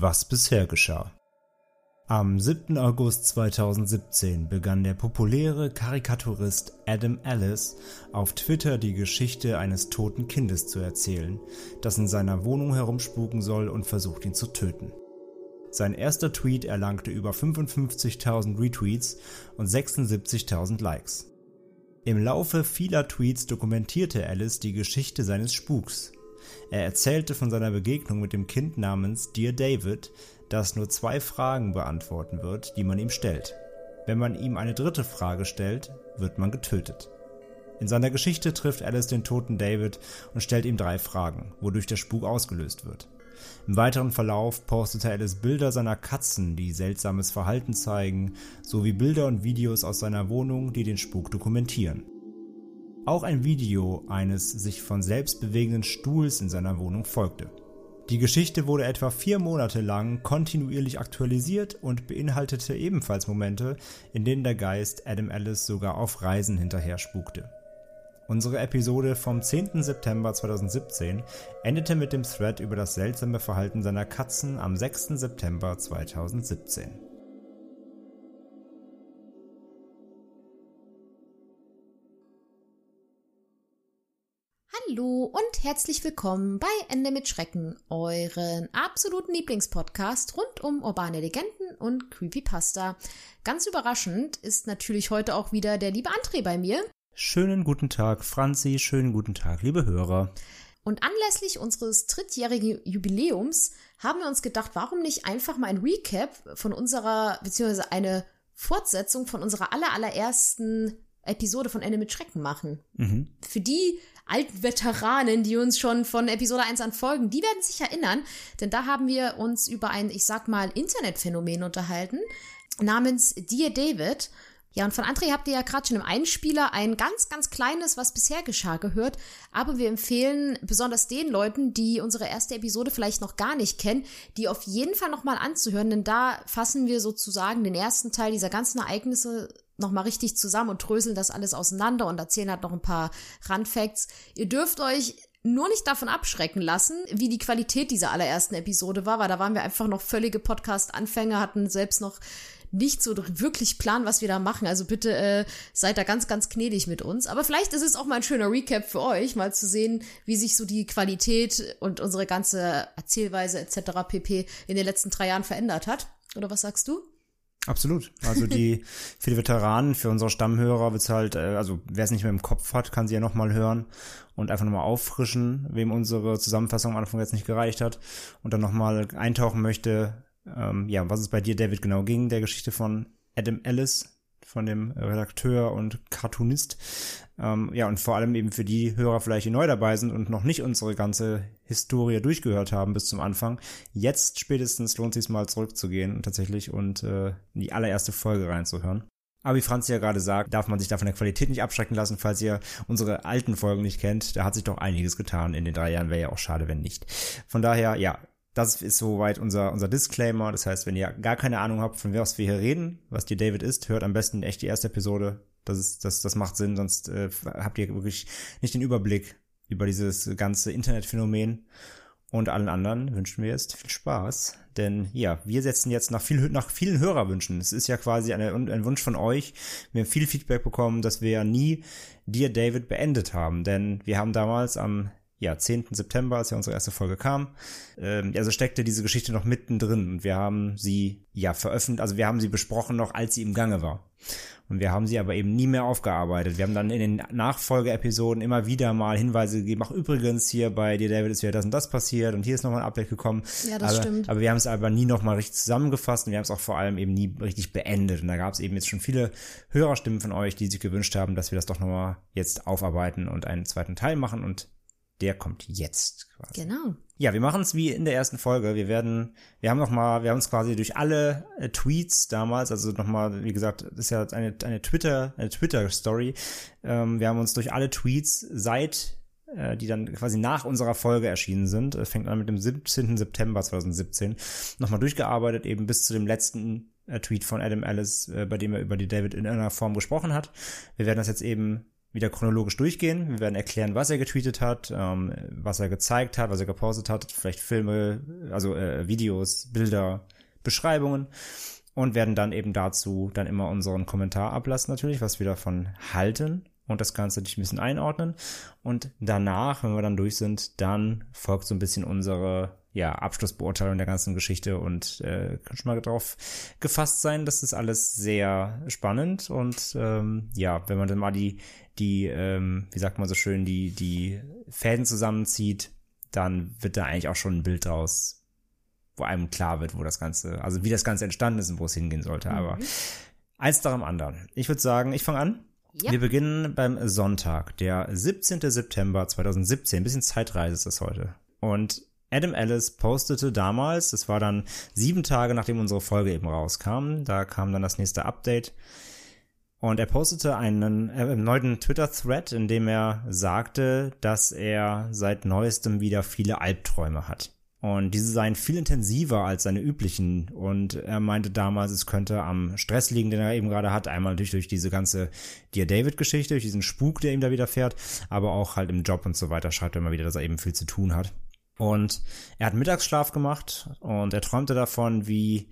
Was bisher geschah. Am 7. August 2017 begann der populäre Karikaturist Adam Ellis auf Twitter die Geschichte eines toten Kindes zu erzählen, das in seiner Wohnung herumspuken soll und versucht ihn zu töten. Sein erster Tweet erlangte über 55.000 Retweets und 76.000 Likes. Im Laufe vieler Tweets dokumentierte Alice die Geschichte seines Spuks. Er erzählte von seiner Begegnung mit dem Kind namens Dear David, das nur zwei Fragen beantworten wird, die man ihm stellt. Wenn man ihm eine dritte Frage stellt, wird man getötet. In seiner Geschichte trifft Alice den toten David und stellt ihm drei Fragen, wodurch der Spuk ausgelöst wird. Im weiteren Verlauf postete Alice Bilder seiner Katzen, die seltsames Verhalten zeigen, sowie Bilder und Videos aus seiner Wohnung, die den Spuk dokumentieren. Auch ein Video eines sich von selbst bewegenden Stuhls in seiner Wohnung folgte. Die Geschichte wurde etwa vier Monate lang kontinuierlich aktualisiert und beinhaltete ebenfalls Momente, in denen der Geist Adam Ellis sogar auf Reisen hinterher spukte. Unsere Episode vom 10. September 2017 endete mit dem Thread über das seltsame Verhalten seiner Katzen am 6. September 2017. Hallo und herzlich willkommen bei Ende mit Schrecken, euren absoluten Lieblingspodcast rund um urbane Legenden und Creepypasta. Ganz überraschend ist natürlich heute auch wieder der liebe André bei mir. Schönen guten Tag, Franzi, schönen guten Tag, liebe Hörer. Und anlässlich unseres drittjährigen Jubiläums haben wir uns gedacht, warum nicht einfach mal ein Recap von unserer, beziehungsweise eine Fortsetzung von unserer aller, allerersten Episode von Ende mit Schrecken machen. Mhm. Für die alten Veteranen, die uns schon von Episode 1 an folgen, die werden sich erinnern, denn da haben wir uns über ein, ich sag mal, Internetphänomen unterhalten, namens Dear David. Ja, und von André habt ihr ja gerade schon im Einspieler ein ganz, ganz kleines, was bisher geschah, gehört. Aber wir empfehlen besonders den Leuten, die unsere erste Episode vielleicht noch gar nicht kennen, die auf jeden Fall nochmal anzuhören, denn da fassen wir sozusagen den ersten Teil dieser ganzen Ereignisse nochmal richtig zusammen und dröseln das alles auseinander und erzählen halt noch ein paar Randfacts. Ihr dürft euch nur nicht davon abschrecken lassen, wie die Qualität dieser allerersten Episode war, weil da waren wir einfach noch völlige Podcast-Anfänger, hatten selbst noch nicht so wirklich Plan, was wir da machen. Also bitte äh, seid da ganz, ganz gnädig mit uns. Aber vielleicht ist es auch mal ein schöner Recap für euch, mal zu sehen, wie sich so die Qualität und unsere ganze Erzählweise etc. pp. in den letzten drei Jahren verändert hat. Oder was sagst du? Absolut. Also die für die Veteranen, für unsere Stammhörer wird's halt, äh, also wer es nicht mehr im Kopf hat, kann sie ja nochmal hören und einfach nochmal auffrischen, wem unsere Zusammenfassung am Anfang jetzt nicht gereicht hat und dann nochmal eintauchen möchte, ähm, ja, was es bei dir, David, genau ging, der Geschichte von Adam Ellis, von dem Redakteur und Cartoonist. Ähm, ja, und vor allem eben für die Hörer vielleicht, die neu dabei sind und noch nicht unsere ganze Historie durchgehört haben bis zum Anfang. Jetzt spätestens lohnt es sich mal zurückzugehen tatsächlich und äh, in die allererste Folge reinzuhören. Aber wie Franz ja gerade sagt, darf man sich da von der Qualität nicht abschrecken lassen, falls ihr unsere alten Folgen nicht kennt. Da hat sich doch einiges getan in den drei Jahren, wäre ja auch schade, wenn nicht. Von daher, ja, das ist soweit unser, unser Disclaimer. Das heißt, wenn ihr gar keine Ahnung habt, von was wir hier reden, was die David ist, hört am besten echt die erste Episode. Das ist, das, das macht Sinn, sonst äh, habt ihr wirklich nicht den Überblick über dieses ganze Internetphänomen. Und allen anderen wünschen wir jetzt viel Spaß. Denn ja, wir setzen jetzt nach, viel, nach vielen Hörerwünschen. Es ist ja quasi eine, ein Wunsch von euch. Wir haben viel Feedback bekommen, dass wir ja nie Dear David beendet haben. Denn wir haben damals am ja, 10. September, als ja unsere erste Folge kam. Ähm, also steckte diese Geschichte noch mittendrin und wir haben sie ja veröffentlicht, also wir haben sie besprochen noch, als sie im Gange war. Und wir haben sie aber eben nie mehr aufgearbeitet. Wir haben dann in den Nachfolgeepisoden immer wieder mal Hinweise gegeben, ach übrigens, hier bei dir David ist wieder das und das passiert und hier ist nochmal ein Update gekommen. Ja, das aber, stimmt. Aber wir haben es aber nie nochmal richtig zusammengefasst und wir haben es auch vor allem eben nie richtig beendet. Und da gab es eben jetzt schon viele Hörerstimmen von euch, die sich gewünscht haben, dass wir das doch nochmal jetzt aufarbeiten und einen zweiten Teil machen und der kommt jetzt quasi. Genau. Ja, wir machen es wie in der ersten Folge. Wir werden, wir haben noch mal, wir haben uns quasi durch alle äh, Tweets damals, also noch mal, wie gesagt, das ist ja eine, eine Twitter, eine Twitter-Story. Ähm, wir haben uns durch alle Tweets seit äh, die dann quasi nach unserer Folge erschienen sind, äh, fängt an mit dem 17. September 2017, nochmal durchgearbeitet, eben bis zu dem letzten äh, Tweet von Adam Ellis, äh, bei dem er über die David in einer Form gesprochen hat. Wir werden das jetzt eben wieder chronologisch durchgehen. Wir werden erklären, was er getweetet hat, ähm, was er gezeigt hat, was er gepostet hat, vielleicht Filme, also äh, Videos, Bilder, Beschreibungen und werden dann eben dazu dann immer unseren Kommentar ablassen natürlich, was wir davon halten und das Ganze natürlich ein bisschen einordnen. Und danach, wenn wir dann durch sind, dann folgt so ein bisschen unsere ja, Abschlussbeurteilung der ganzen Geschichte und äh, kann schon mal darauf gefasst sein, das ist alles sehr spannend und ähm, ja, wenn man dann mal die die, ähm, wie sagt man so schön, die, die Fäden zusammenzieht, dann wird da eigentlich auch schon ein Bild draus, wo einem klar wird, wo das Ganze, also wie das Ganze entstanden ist und wo es hingehen sollte. Mhm. Aber eins darum anderen. Ich würde sagen, ich fange an. Ja. Wir beginnen beim Sonntag, der 17. September 2017. Ein bisschen Zeitreise ist das heute. Und Adam Ellis postete damals, das war dann sieben Tage nachdem unsere Folge eben rauskam, da kam dann das nächste Update, und er postete einen äh, neuen Twitter-Thread, in dem er sagte, dass er seit neuestem wieder viele Albträume hat. Und diese seien viel intensiver als seine üblichen. Und er meinte damals, es könnte am Stress liegen, den er eben gerade hat. Einmal natürlich durch diese ganze Dear David-Geschichte, durch diesen Spuk, der ihm da widerfährt, aber auch halt im Job und so weiter schreibt er immer wieder, dass er eben viel zu tun hat. Und er hat Mittagsschlaf gemacht und er träumte davon, wie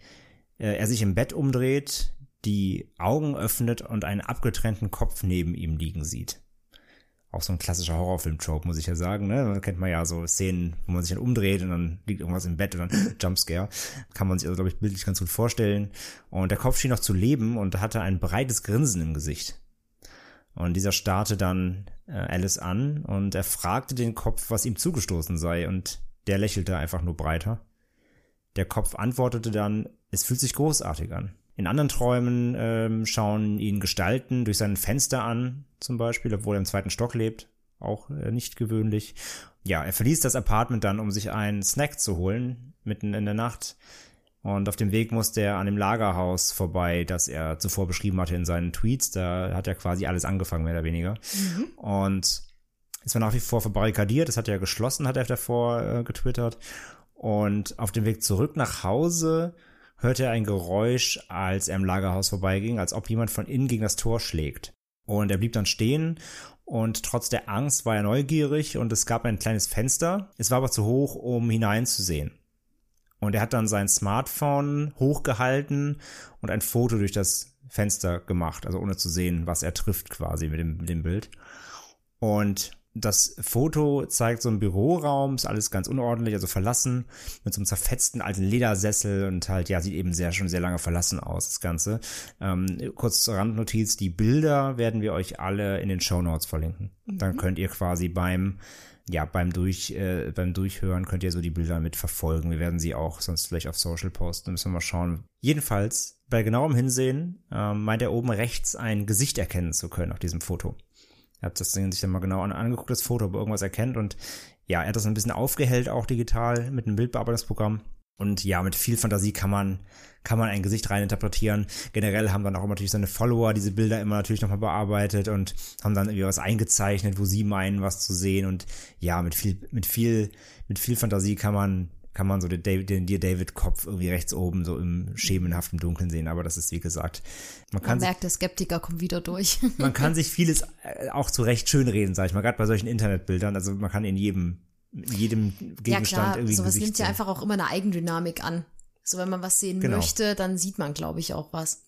äh, er sich im Bett umdreht, die Augen öffnet und einen abgetrennten Kopf neben ihm liegen sieht. Auch so ein klassischer Horrorfilm-Trope, muss ich ja sagen. Ne? Da kennt man ja so Szenen, wo man sich dann umdreht und dann liegt irgendwas im Bett und dann Jumpscare. Kann man sich also, glaube ich, bildlich ganz gut vorstellen. Und der Kopf schien noch zu leben und hatte ein breites Grinsen im Gesicht. Und dieser starrte dann äh, Alice an und er fragte den Kopf, was ihm zugestoßen sei, und der lächelte einfach nur breiter. Der Kopf antwortete dann, es fühlt sich großartig an. In anderen Träumen ähm, schauen ihn Gestalten durch sein Fenster an, zum Beispiel, obwohl er im zweiten Stock lebt. Auch äh, nicht gewöhnlich. Ja, er verließ das Apartment dann, um sich einen Snack zu holen, mitten in der Nacht. Und auf dem Weg musste er an dem Lagerhaus vorbei, das er zuvor beschrieben hatte in seinen Tweets. Da hat er quasi alles angefangen, mehr oder weniger. Mhm. Und es war nach wie vor verbarrikadiert. Das hat er geschlossen, hat er davor äh, getwittert. Und auf dem Weg zurück nach Hause hörte er ein Geräusch, als er im Lagerhaus vorbeiging, als ob jemand von innen gegen das Tor schlägt. Und er blieb dann stehen und trotz der Angst war er neugierig und es gab ein kleines Fenster. Es war aber zu hoch, um hineinzusehen. Und er hat dann sein Smartphone hochgehalten und ein Foto durch das Fenster gemacht, also ohne zu sehen, was er trifft quasi mit dem, mit dem Bild. Und das Foto zeigt so einen Büroraum, ist alles ganz unordentlich, also verlassen, mit so einem zerfetzten alten Ledersessel und halt, ja, sieht eben sehr, schon sehr lange verlassen aus, das Ganze. Ähm, kurz zur Randnotiz, die Bilder werden wir euch alle in den Show Notes verlinken. Mhm. Dann könnt ihr quasi beim, ja, beim Durch, äh, beim Durchhören könnt ihr so die Bilder mit verfolgen. Wir werden sie auch sonst vielleicht auf Social posten, müssen wir mal schauen. Jedenfalls, bei genauem Hinsehen, ähm, meint er oben rechts ein Gesicht erkennen zu können auf diesem Foto. Er hat das Ding sich dann mal genau angeguckt, das Foto, ob er irgendwas erkennt und ja, er hat das ein bisschen aufgehellt, auch digital mit einem Bildbearbeitungsprogramm. Und ja, mit viel Fantasie kann man, kann man ein Gesicht rein interpretieren. Generell haben dann auch immer natürlich seine Follower diese Bilder immer natürlich nochmal bearbeitet und haben dann irgendwie was eingezeichnet, wo sie meinen, was zu sehen. Und ja, mit viel, mit viel, mit viel Fantasie kann man kann man so den, David, den dir David-Kopf irgendwie rechts oben so im schemenhaften Dunkeln sehen. Aber das ist, wie gesagt, man kann. Man merkt, der Skeptiker kommt wieder durch. man kann sich vieles äh, auch zu Recht schönreden, sag ich mal, gerade bei solchen Internetbildern. Also man kann in jedem, jedem Gegenstand ja, klar, irgendwie sowas nimmt ja einfach auch immer eine Eigendynamik an. So, wenn man was sehen genau. möchte, dann sieht man, glaube ich, auch was.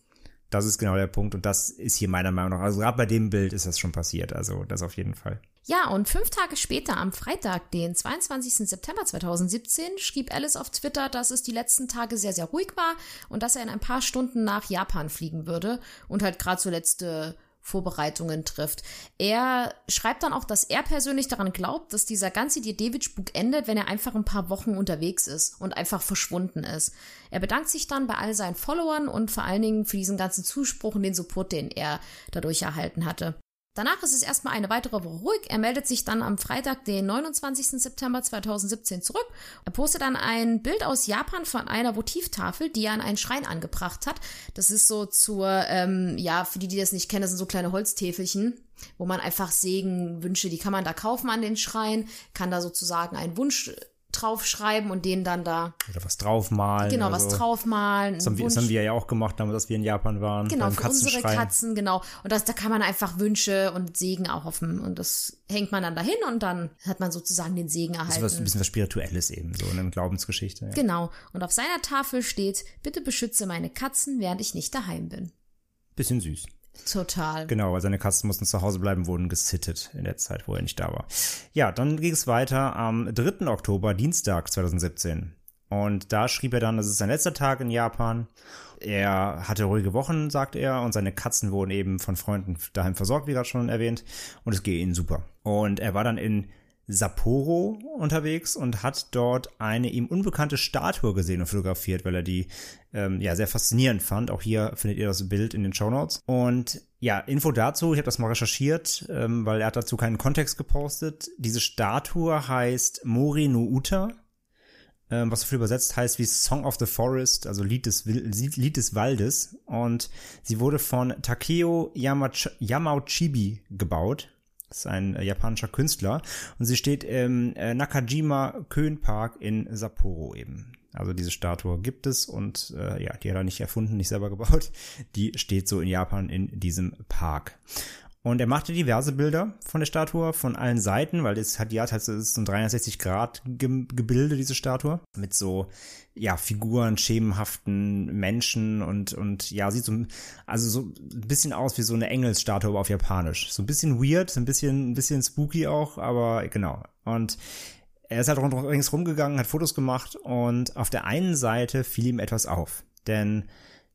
Das ist genau der Punkt und das ist hier meiner Meinung nach, also gerade bei dem Bild ist das schon passiert, also das auf jeden Fall. Ja, und fünf Tage später, am Freitag, den 22. September 2017, schrieb Alice auf Twitter, dass es die letzten Tage sehr, sehr ruhig war und dass er in ein paar Stunden nach Japan fliegen würde und halt gerade so letzte Vorbereitungen trifft. Er schreibt dann auch, dass er persönlich daran glaubt, dass dieser ganze David-Spuk endet, wenn er einfach ein paar Wochen unterwegs ist und einfach verschwunden ist. Er bedankt sich dann bei all seinen Followern und vor allen Dingen für diesen ganzen Zuspruch und den Support, den er dadurch erhalten hatte. Danach ist es erstmal eine weitere Woche ruhig. Er meldet sich dann am Freitag, den 29. September 2017 zurück. Er postet dann ein Bild aus Japan von einer Votivtafel, die er an einen Schrein angebracht hat. Das ist so zur, ähm, ja, für die, die das nicht kennen, das sind so kleine Holztäfelchen, wo man einfach Segen, Wünsche, die kann man da kaufen an den Schrein, kann da sozusagen einen Wunsch draufschreiben und den dann da. Oder was draufmalen. Genau, was so. draufmalen. Das haben, wir, das haben wir ja auch gemacht, damals, als wir in Japan waren. Genau, für unsere Katzen, genau. Und das, da kann man einfach Wünsche und Segen auch hoffen. Und das hängt man dann dahin und dann hat man sozusagen den Segen erhalten. Das ist was, ein bisschen was Spirituelles eben, so eine Glaubensgeschichte. Ja. Genau. Und auf seiner Tafel steht, bitte beschütze meine Katzen, während ich nicht daheim bin. Bisschen süß. Total. Genau, weil seine Katzen mussten zu Hause bleiben, wurden gesittet in der Zeit, wo er nicht da war. Ja, dann ging es weiter am 3. Oktober, Dienstag 2017. Und da schrieb er dann, das ist sein letzter Tag in Japan. Er hatte ruhige Wochen, sagt er, und seine Katzen wurden eben von Freunden daheim versorgt, wie gerade schon erwähnt. Und es geht ihnen super. Und er war dann in Sapporo unterwegs und hat dort eine ihm unbekannte Statue gesehen und fotografiert, weil er die ähm, ja sehr faszinierend fand. Auch hier findet ihr das Bild in den Show Notes. Und ja, Info dazu, ich habe das mal recherchiert, ähm, weil er hat dazu keinen Kontext gepostet. Diese Statue heißt Mori no Uta, ähm, was so viel übersetzt heißt wie Song of the Forest, also Lied des, Lied des Waldes. Und sie wurde von Takeo Yamauchibi gebaut das ist ein äh, japanischer Künstler. Und sie steht im äh, Nakajima Kön in Sapporo eben. Also diese Statue gibt es und äh, ja, die hat er nicht erfunden, nicht selber gebaut. Die steht so in Japan in diesem Park. Und er machte diverse Bilder von der Statue von allen Seiten, weil es hat, ja, es ist so ein 360 Grad Gebilde, diese Statue. Mit so, ja, Figuren, schemenhaften Menschen und, und ja, sieht so, also so ein bisschen aus wie so eine Engelsstatue, aber auf Japanisch. So ein bisschen weird, ein bisschen, ein bisschen spooky auch, aber genau. Und er ist halt rundherum rumgegangen, hat Fotos gemacht und auf der einen Seite fiel ihm etwas auf. Denn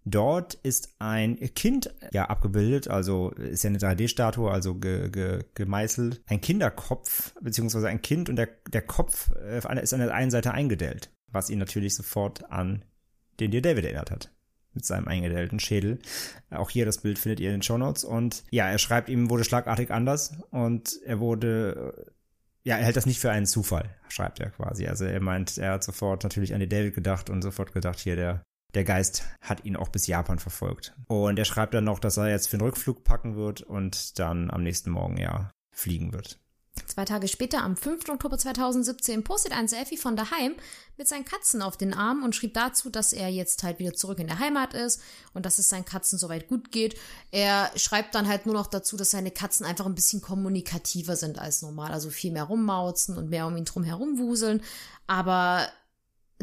Dort ist ein Kind ja abgebildet, also ist ja eine 3D-Statue, also ge, ge, gemeißelt. Ein Kinderkopf, beziehungsweise ein Kind und der, der Kopf äh, ist an der einen Seite eingedellt, was ihn natürlich sofort an den dir David erinnert hat. Mit seinem eingedellten Schädel. Auch hier das Bild findet ihr in den Show Notes. Und ja, er schreibt, ihm wurde schlagartig anders und er wurde ja, er hält das nicht für einen Zufall, schreibt er quasi. Also er meint, er hat sofort natürlich an die David gedacht und sofort gedacht, hier, der, der Geist hat ihn auch bis Japan verfolgt. Und er schreibt dann noch, dass er jetzt für den Rückflug packen wird und dann am nächsten Morgen ja fliegen wird. Zwei Tage später, am 5. Oktober 2017, postet ein Selfie von daheim mit seinen Katzen auf den Arm und schrieb dazu, dass er jetzt halt wieder zurück in der Heimat ist und dass es seinen Katzen soweit gut geht. Er schreibt dann halt nur noch dazu, dass seine Katzen einfach ein bisschen kommunikativer sind als normal, also viel mehr rummauzen und mehr um ihn drum herum wuseln. Aber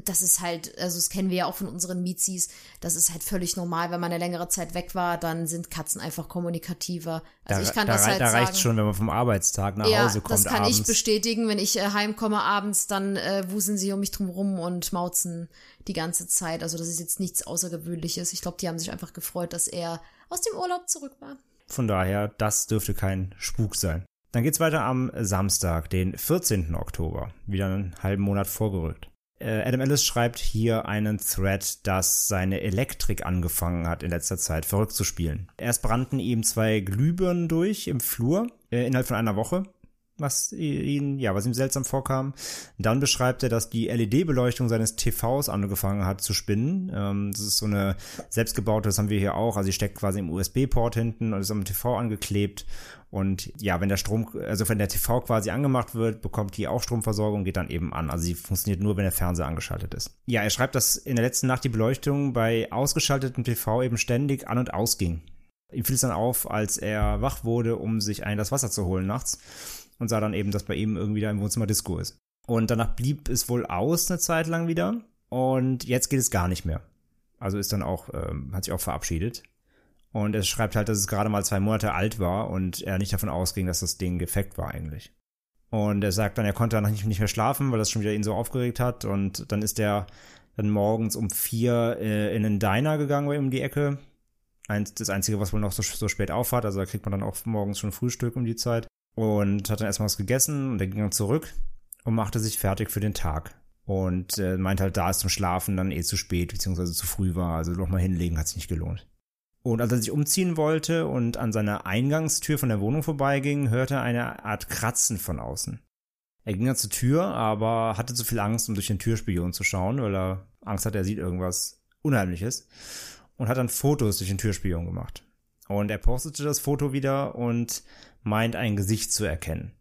das ist halt, also das kennen wir ja auch von unseren Mizis, das ist halt völlig normal, wenn man eine längere Zeit weg war, dann sind Katzen einfach kommunikativer. Also da, ich kann da, das halt da reicht schon, wenn man vom Arbeitstag nach ja, Hause kommt das kann abends. ich bestätigen, wenn ich äh, heimkomme abends, dann äh, wuseln sie um mich drum rum und mauzen die ganze Zeit. Also das ist jetzt nichts Außergewöhnliches. Ich glaube, die haben sich einfach gefreut, dass er aus dem Urlaub zurück war. Von daher, das dürfte kein Spuk sein. Dann geht's weiter am Samstag, den 14. Oktober. Wieder einen halben Monat vorgerückt. Äh, Adam Ellis schreibt hier einen Thread, dass seine Elektrik angefangen hat in letzter Zeit verrückt zu spielen. Erst brannten ihm zwei Glühbirnen durch im Flur äh, innerhalb von einer Woche was ihn, ja, was ihm seltsam vorkam. Dann beschreibt er, dass die LED-Beleuchtung seines TVs angefangen hat zu spinnen. Ähm, das ist so eine selbstgebaute, das haben wir hier auch. Also sie steckt quasi im USB-Port hinten und ist am TV angeklebt. Und ja, wenn der Strom, also wenn der TV quasi angemacht wird, bekommt die auch Stromversorgung, geht dann eben an. Also sie funktioniert nur, wenn der Fernseher angeschaltet ist. Ja, er schreibt, dass in der letzten Nacht die Beleuchtung bei ausgeschaltetem TV eben ständig an und ausging. Ihm fiel es dann auf, als er wach wurde, um sich ein das Wasser zu holen nachts und sah dann eben, dass bei ihm irgendwie da im Wohnzimmer Disco ist. Und danach blieb es wohl aus eine Zeit lang wieder und jetzt geht es gar nicht mehr. Also ist dann auch, ähm, hat sich auch verabschiedet. Und er schreibt halt, dass es gerade mal zwei Monate alt war und er nicht davon ausging, dass das Ding defekt war eigentlich. Und er sagt dann, er konnte danach nicht, nicht mehr schlafen, weil das schon wieder ihn so aufgeregt hat. Und dann ist er dann morgens um vier äh, in einen Diner gegangen bei ihm um die Ecke. Eins, das Einzige, was wohl noch so, so spät aufhat. Also da kriegt man dann auch morgens schon Frühstück um die Zeit. Und hat dann erstmal was gegessen und er ging dann zurück und machte sich fertig für den Tag. Und äh, meint halt, da es zum Schlafen dann eh zu spät, beziehungsweise zu früh war. Also nochmal hinlegen hat sich nicht gelohnt. Und als er sich umziehen wollte und an seiner Eingangstür von der Wohnung vorbeiging, hörte er eine Art Kratzen von außen. Er ging dann zur Tür, aber hatte zu viel Angst, um durch den Türspion zu schauen, weil er Angst hatte, er sieht irgendwas Unheimliches. Und hat dann Fotos durch den Türspion gemacht. Und er postete das Foto wieder und meint ein Gesicht zu erkennen.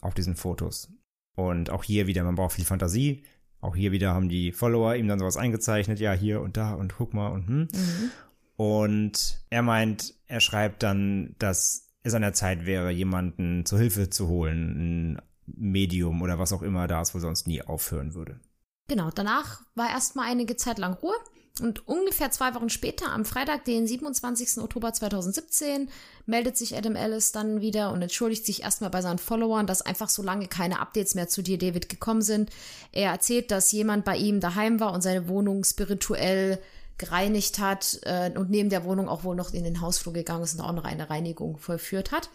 Auf diesen Fotos. Und auch hier wieder, man braucht viel Fantasie. Auch hier wieder haben die Follower ihm dann sowas eingezeichnet. Ja, hier und da und guck mal und hm. Mhm. Und er meint, er schreibt dann, dass es an der Zeit wäre, jemanden zur Hilfe zu holen, ein Medium oder was auch immer da es wohl sonst nie aufhören würde. Genau, danach war erstmal einige Zeit lang Ruhe. Und ungefähr zwei Wochen später, am Freitag, den 27. Oktober 2017, meldet sich Adam Ellis dann wieder und entschuldigt sich erstmal bei seinen Followern, dass einfach so lange keine Updates mehr zu dir, David, gekommen sind. Er erzählt, dass jemand bei ihm daheim war und seine Wohnung spirituell gereinigt hat äh, und neben der Wohnung auch wohl noch in den Hausflur gegangen ist und auch noch eine Reinigung vollführt hat.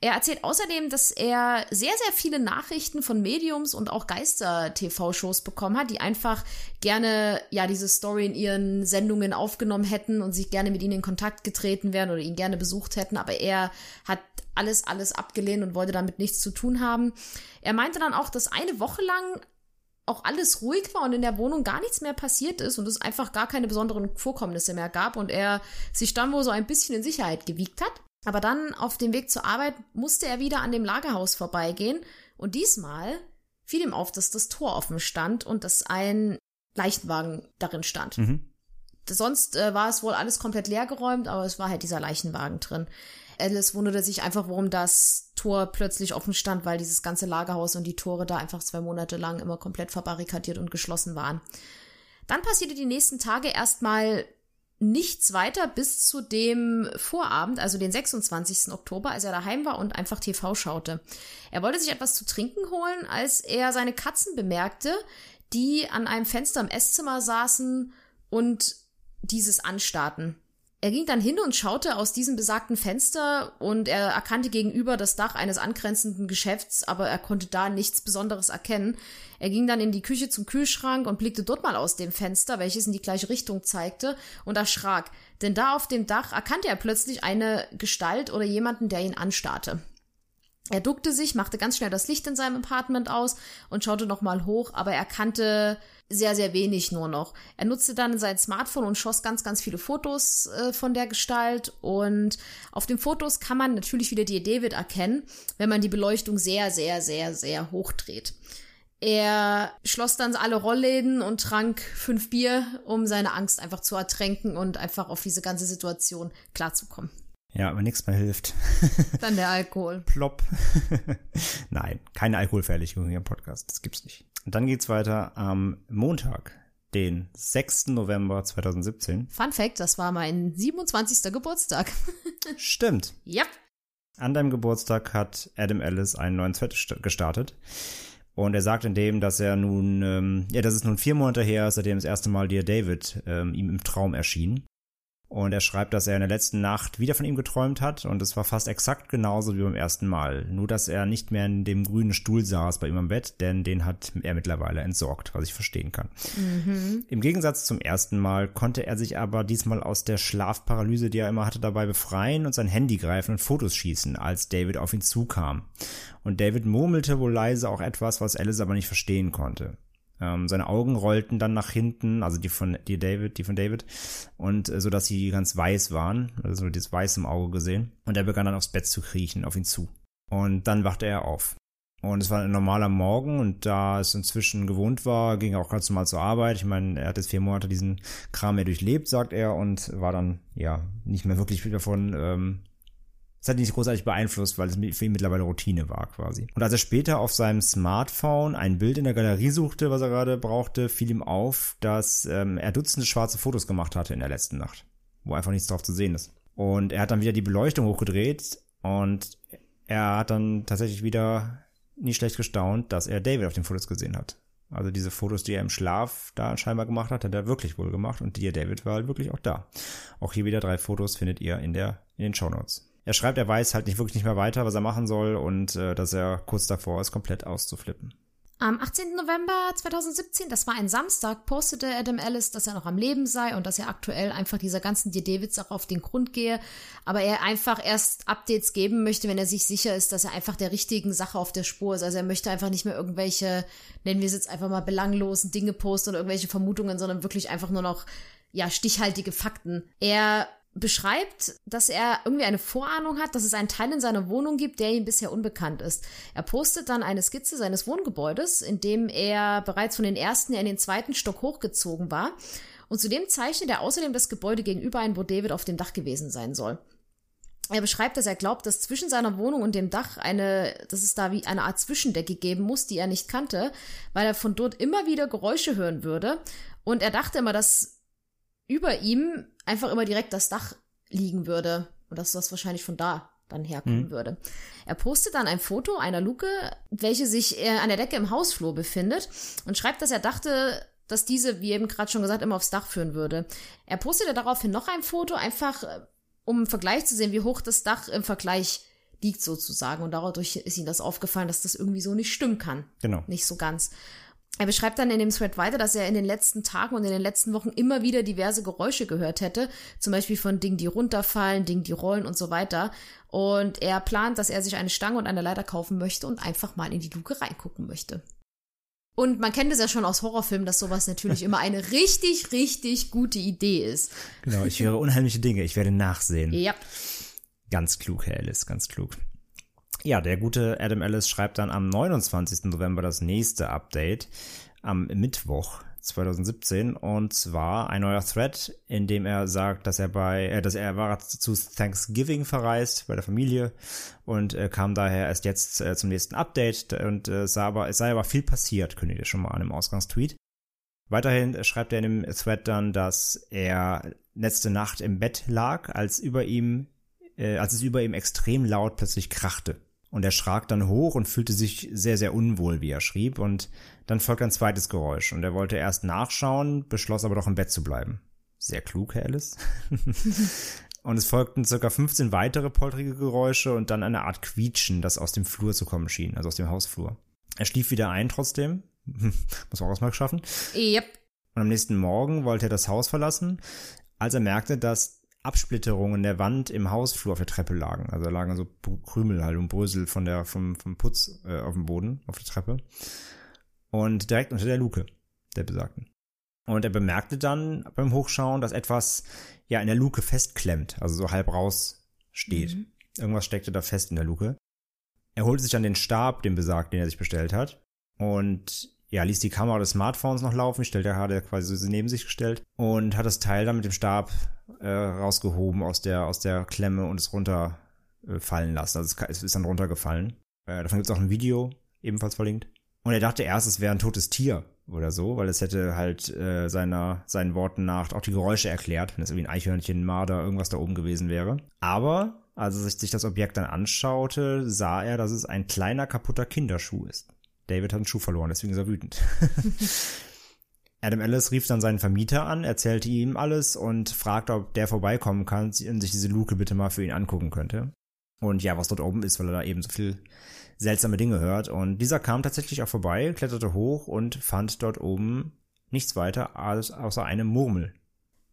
Er erzählt außerdem, dass er sehr, sehr viele Nachrichten von Mediums und auch Geister-TV-Shows bekommen hat, die einfach gerne ja diese Story in ihren Sendungen aufgenommen hätten und sich gerne mit ihnen in Kontakt getreten wären oder ihn gerne besucht hätten, aber er hat alles, alles abgelehnt und wollte damit nichts zu tun haben. Er meinte dann auch, dass eine Woche lang auch alles ruhig war und in der Wohnung gar nichts mehr passiert ist und es einfach gar keine besonderen Vorkommnisse mehr gab und er sich dann wohl so ein bisschen in Sicherheit gewiegt hat. Aber dann auf dem Weg zur Arbeit musste er wieder an dem Lagerhaus vorbeigehen und diesmal fiel ihm auf, dass das Tor offen stand und dass ein Leichenwagen darin stand. Mhm. Sonst äh, war es wohl alles komplett leergeräumt, aber es war halt dieser Leichenwagen drin. Alice wunderte sich einfach, warum das Tor plötzlich offen stand, weil dieses ganze Lagerhaus und die Tore da einfach zwei Monate lang immer komplett verbarrikadiert und geschlossen waren. Dann passierte die nächsten Tage erstmal nichts weiter bis zu dem Vorabend, also den 26. Oktober, als er daheim war und einfach TV schaute. Er wollte sich etwas zu trinken holen, als er seine Katzen bemerkte, die an einem Fenster im Esszimmer saßen und dieses anstarrten. Er ging dann hin und schaute aus diesem besagten Fenster und er erkannte gegenüber das Dach eines angrenzenden Geschäfts, aber er konnte da nichts Besonderes erkennen. Er ging dann in die Küche zum Kühlschrank und blickte dort mal aus dem Fenster, welches in die gleiche Richtung zeigte, und erschrak, denn da auf dem Dach erkannte er plötzlich eine Gestalt oder jemanden, der ihn anstarrte. Er duckte sich, machte ganz schnell das Licht in seinem Apartment aus und schaute nochmal hoch, aber er kannte sehr, sehr wenig nur noch. Er nutzte dann sein Smartphone und schoss ganz, ganz viele Fotos äh, von der Gestalt. Und auf den Fotos kann man natürlich wieder die David erkennen, wenn man die Beleuchtung sehr, sehr, sehr, sehr hoch dreht. Er schloss dann alle Rollläden und trank fünf Bier, um seine Angst einfach zu ertränken und einfach auf diese ganze Situation klarzukommen. Ja, aber nichts mehr hilft. Dann der Alkohol. Plopp. Nein, keine Alkoholverherrlichung hier im Podcast. Das gibt's nicht. Und dann geht's weiter am Montag, den 6. November 2017. Fun Fact, das war mein 27. Geburtstag. Stimmt. Yep. An deinem Geburtstag hat Adam Ellis einen neuen Thread gestartet. Und er sagt in dem, dass er nun, ähm, ja, dass es nun vier Monate her ist, seitdem das erste Mal Dear David ähm, ihm im Traum erschien. Und er schreibt, dass er in der letzten Nacht wieder von ihm geträumt hat und es war fast exakt genauso wie beim ersten Mal. Nur, dass er nicht mehr in dem grünen Stuhl saß bei ihm am Bett, denn den hat er mittlerweile entsorgt, was ich verstehen kann. Mhm. Im Gegensatz zum ersten Mal konnte er sich aber diesmal aus der Schlafparalyse, die er immer hatte, dabei befreien und sein Handy greifen und Fotos schießen, als David auf ihn zukam. Und David murmelte wohl leise auch etwas, was Alice aber nicht verstehen konnte. Ähm, seine Augen rollten dann nach hinten, also die von die David, die von David, und äh, so dass sie ganz weiß waren, also das Weiß im Auge gesehen. Und er begann dann aufs Bett zu kriechen, auf ihn zu. Und dann wachte er auf. Und es war ein normaler Morgen und da es inzwischen gewohnt war, ging er auch ganz normal zur Arbeit. Ich meine, er hat jetzt vier Monate diesen Kram mehr durchlebt, sagt er, und war dann, ja, nicht mehr wirklich davon ähm, es hat ihn nicht großartig beeinflusst, weil es für ihn mittlerweile Routine war quasi. Und als er später auf seinem Smartphone ein Bild in der Galerie suchte, was er gerade brauchte, fiel ihm auf, dass ähm, er Dutzende schwarze Fotos gemacht hatte in der letzten Nacht, wo einfach nichts drauf zu sehen ist. Und er hat dann wieder die Beleuchtung hochgedreht und er hat dann tatsächlich wieder nie schlecht gestaunt, dass er David auf den Fotos gesehen hat. Also diese Fotos, die er im Schlaf da scheinbar gemacht hat, hat er wirklich wohl gemacht und die David war halt wirklich auch da. Auch hier wieder drei Fotos findet ihr in der in den Show Notes. Er schreibt, er weiß halt nicht wirklich nicht mehr weiter, was er machen soll und äh, dass er kurz davor ist, komplett auszuflippen. Am 18. November 2017, das war ein Samstag, postete Adam Ellis, dass er noch am Leben sei und dass er aktuell einfach dieser ganzen Davids auch auf den Grund gehe, aber er einfach erst Updates geben möchte, wenn er sich sicher ist, dass er einfach der richtigen Sache auf der Spur ist. Also er möchte einfach nicht mehr irgendwelche, nennen wir es jetzt einfach mal belanglosen Dinge posten oder irgendwelche Vermutungen, sondern wirklich einfach nur noch, ja, stichhaltige Fakten. Er beschreibt, dass er irgendwie eine Vorahnung hat, dass es einen Teil in seiner Wohnung gibt, der ihm bisher unbekannt ist. Er postet dann eine Skizze seines Wohngebäudes, in dem er bereits von den ersten in den zweiten Stock hochgezogen war. Und zudem zeichnet er außerdem das Gebäude gegenüber ein, wo David auf dem Dach gewesen sein soll. Er beschreibt, dass er glaubt, dass zwischen seiner Wohnung und dem Dach eine, dass es da wie eine Art Zwischendecke geben muss, die er nicht kannte, weil er von dort immer wieder Geräusche hören würde. Und er dachte immer, dass über ihm einfach immer direkt das Dach liegen würde und dass das wahrscheinlich von da dann herkommen mhm. würde. Er postet dann ein Foto einer Luke, welche sich äh, an der Decke im Hausflur befindet und schreibt, dass er dachte, dass diese, wie eben gerade schon gesagt, immer aufs Dach führen würde. Er postete daraufhin noch ein Foto, einfach äh, um im Vergleich zu sehen, wie hoch das Dach im Vergleich liegt sozusagen. Und dadurch ist ihm das aufgefallen, dass das irgendwie so nicht stimmen kann. Genau. Nicht so ganz. Er beschreibt dann in dem Thread weiter, dass er in den letzten Tagen und in den letzten Wochen immer wieder diverse Geräusche gehört hätte, zum Beispiel von Dingen, die runterfallen, Dingen, die rollen und so weiter. Und er plant, dass er sich eine Stange und eine Leiter kaufen möchte und einfach mal in die Luke reingucken möchte. Und man kennt es ja schon aus Horrorfilmen, dass sowas natürlich immer eine richtig, richtig gute Idee ist. Genau, ich höre unheimliche Dinge, ich werde nachsehen. Ja. Ganz klug, Herr Ellis, ganz klug. Ja, der gute Adam Ellis schreibt dann am 29. November das nächste Update am Mittwoch 2017 und zwar ein neuer Thread, in dem er sagt, dass er bei, äh, dass er war zu Thanksgiving verreist bei der Familie und äh, kam daher erst jetzt äh, zum nächsten Update und äh, sah aber, es sei aber viel passiert, kündigt er schon mal an im Ausgangstweet. Weiterhin schreibt er in dem Thread dann, dass er letzte Nacht im Bett lag, als über ihm, äh, als es über ihm extrem laut plötzlich krachte. Und er schrak dann hoch und fühlte sich sehr, sehr unwohl, wie er schrieb. Und dann folgte ein zweites Geräusch. Und er wollte erst nachschauen, beschloss aber doch im Bett zu bleiben. Sehr klug, Herr Alice. und es folgten circa 15 weitere poltrige Geräusche und dann eine Art Quietschen, das aus dem Flur zu kommen schien, also aus dem Hausflur. Er schlief wieder ein trotzdem. Muss auch erstmal schaffen. Yep. Und am nächsten Morgen wollte er das Haus verlassen, als er merkte, dass Absplitterungen der Wand im Hausflur auf der Treppe lagen. Also da lagen so Krümel halt und Brösel von der, vom, vom Putz äh, auf dem Boden, auf der Treppe. Und direkt unter der Luke, der besagten. Und er bemerkte dann beim Hochschauen, dass etwas ja in der Luke festklemmt, also so halb raus steht. Mhm. Irgendwas steckte da fest in der Luke. Er holte sich dann den Stab, den besagten, den er sich bestellt hat. Und ja, ließ die Kamera des Smartphones noch laufen, stellte er hatte quasi neben sich gestellt und hat das Teil dann mit dem Stab äh, rausgehoben aus der, aus der Klemme und es runterfallen äh, lassen. Also es, es, ist dann runtergefallen. Äh, davon gibt es auch ein Video, ebenfalls verlinkt. Und er dachte erst, es wäre ein totes Tier oder so, weil es hätte halt äh, seiner, seinen Worten nach auch die Geräusche erklärt, wenn es irgendwie ein Eichhörnchen, ein Marder, irgendwas da oben gewesen wäre. Aber als er sich das Objekt dann anschaute, sah er, dass es ein kleiner kaputter Kinderschuh ist. David hat einen Schuh verloren, deswegen ist er wütend. Adam Ellis rief dann seinen Vermieter an, erzählte ihm alles und fragte, ob der vorbeikommen kann und sich diese Luke bitte mal für ihn angucken könnte. Und ja, was dort oben ist, weil er da eben so viel seltsame Dinge hört. Und dieser kam tatsächlich auch vorbei, kletterte hoch und fand dort oben nichts weiter als außer eine Murmel.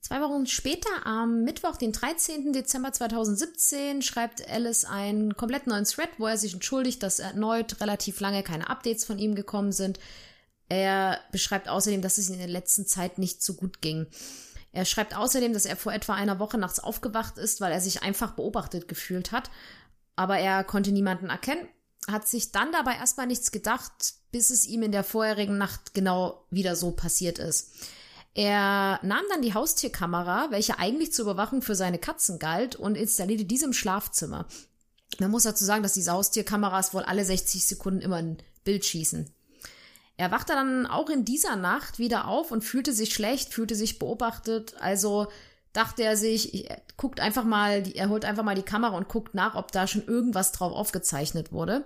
Zwei Wochen später, am Mittwoch, den 13. Dezember 2017, schreibt Alice einen komplett neuen Thread, wo er sich entschuldigt, dass erneut relativ lange keine Updates von ihm gekommen sind. Er beschreibt außerdem, dass es in der letzten Zeit nicht so gut ging. Er schreibt außerdem, dass er vor etwa einer Woche nachts aufgewacht ist, weil er sich einfach beobachtet gefühlt hat. Aber er konnte niemanden erkennen, hat sich dann dabei erstmal nichts gedacht, bis es ihm in der vorherigen Nacht genau wieder so passiert ist. Er nahm dann die Haustierkamera, welche eigentlich zur Überwachung für seine Katzen galt, und installierte diese im Schlafzimmer. Man muss dazu sagen, dass diese Haustierkameras wohl alle 60 Sekunden immer ein Bild schießen. Er wachte dann auch in dieser Nacht wieder auf und fühlte sich schlecht, fühlte sich beobachtet. Also dachte er sich, er guckt einfach mal, er holt einfach mal die Kamera und guckt nach, ob da schon irgendwas drauf aufgezeichnet wurde.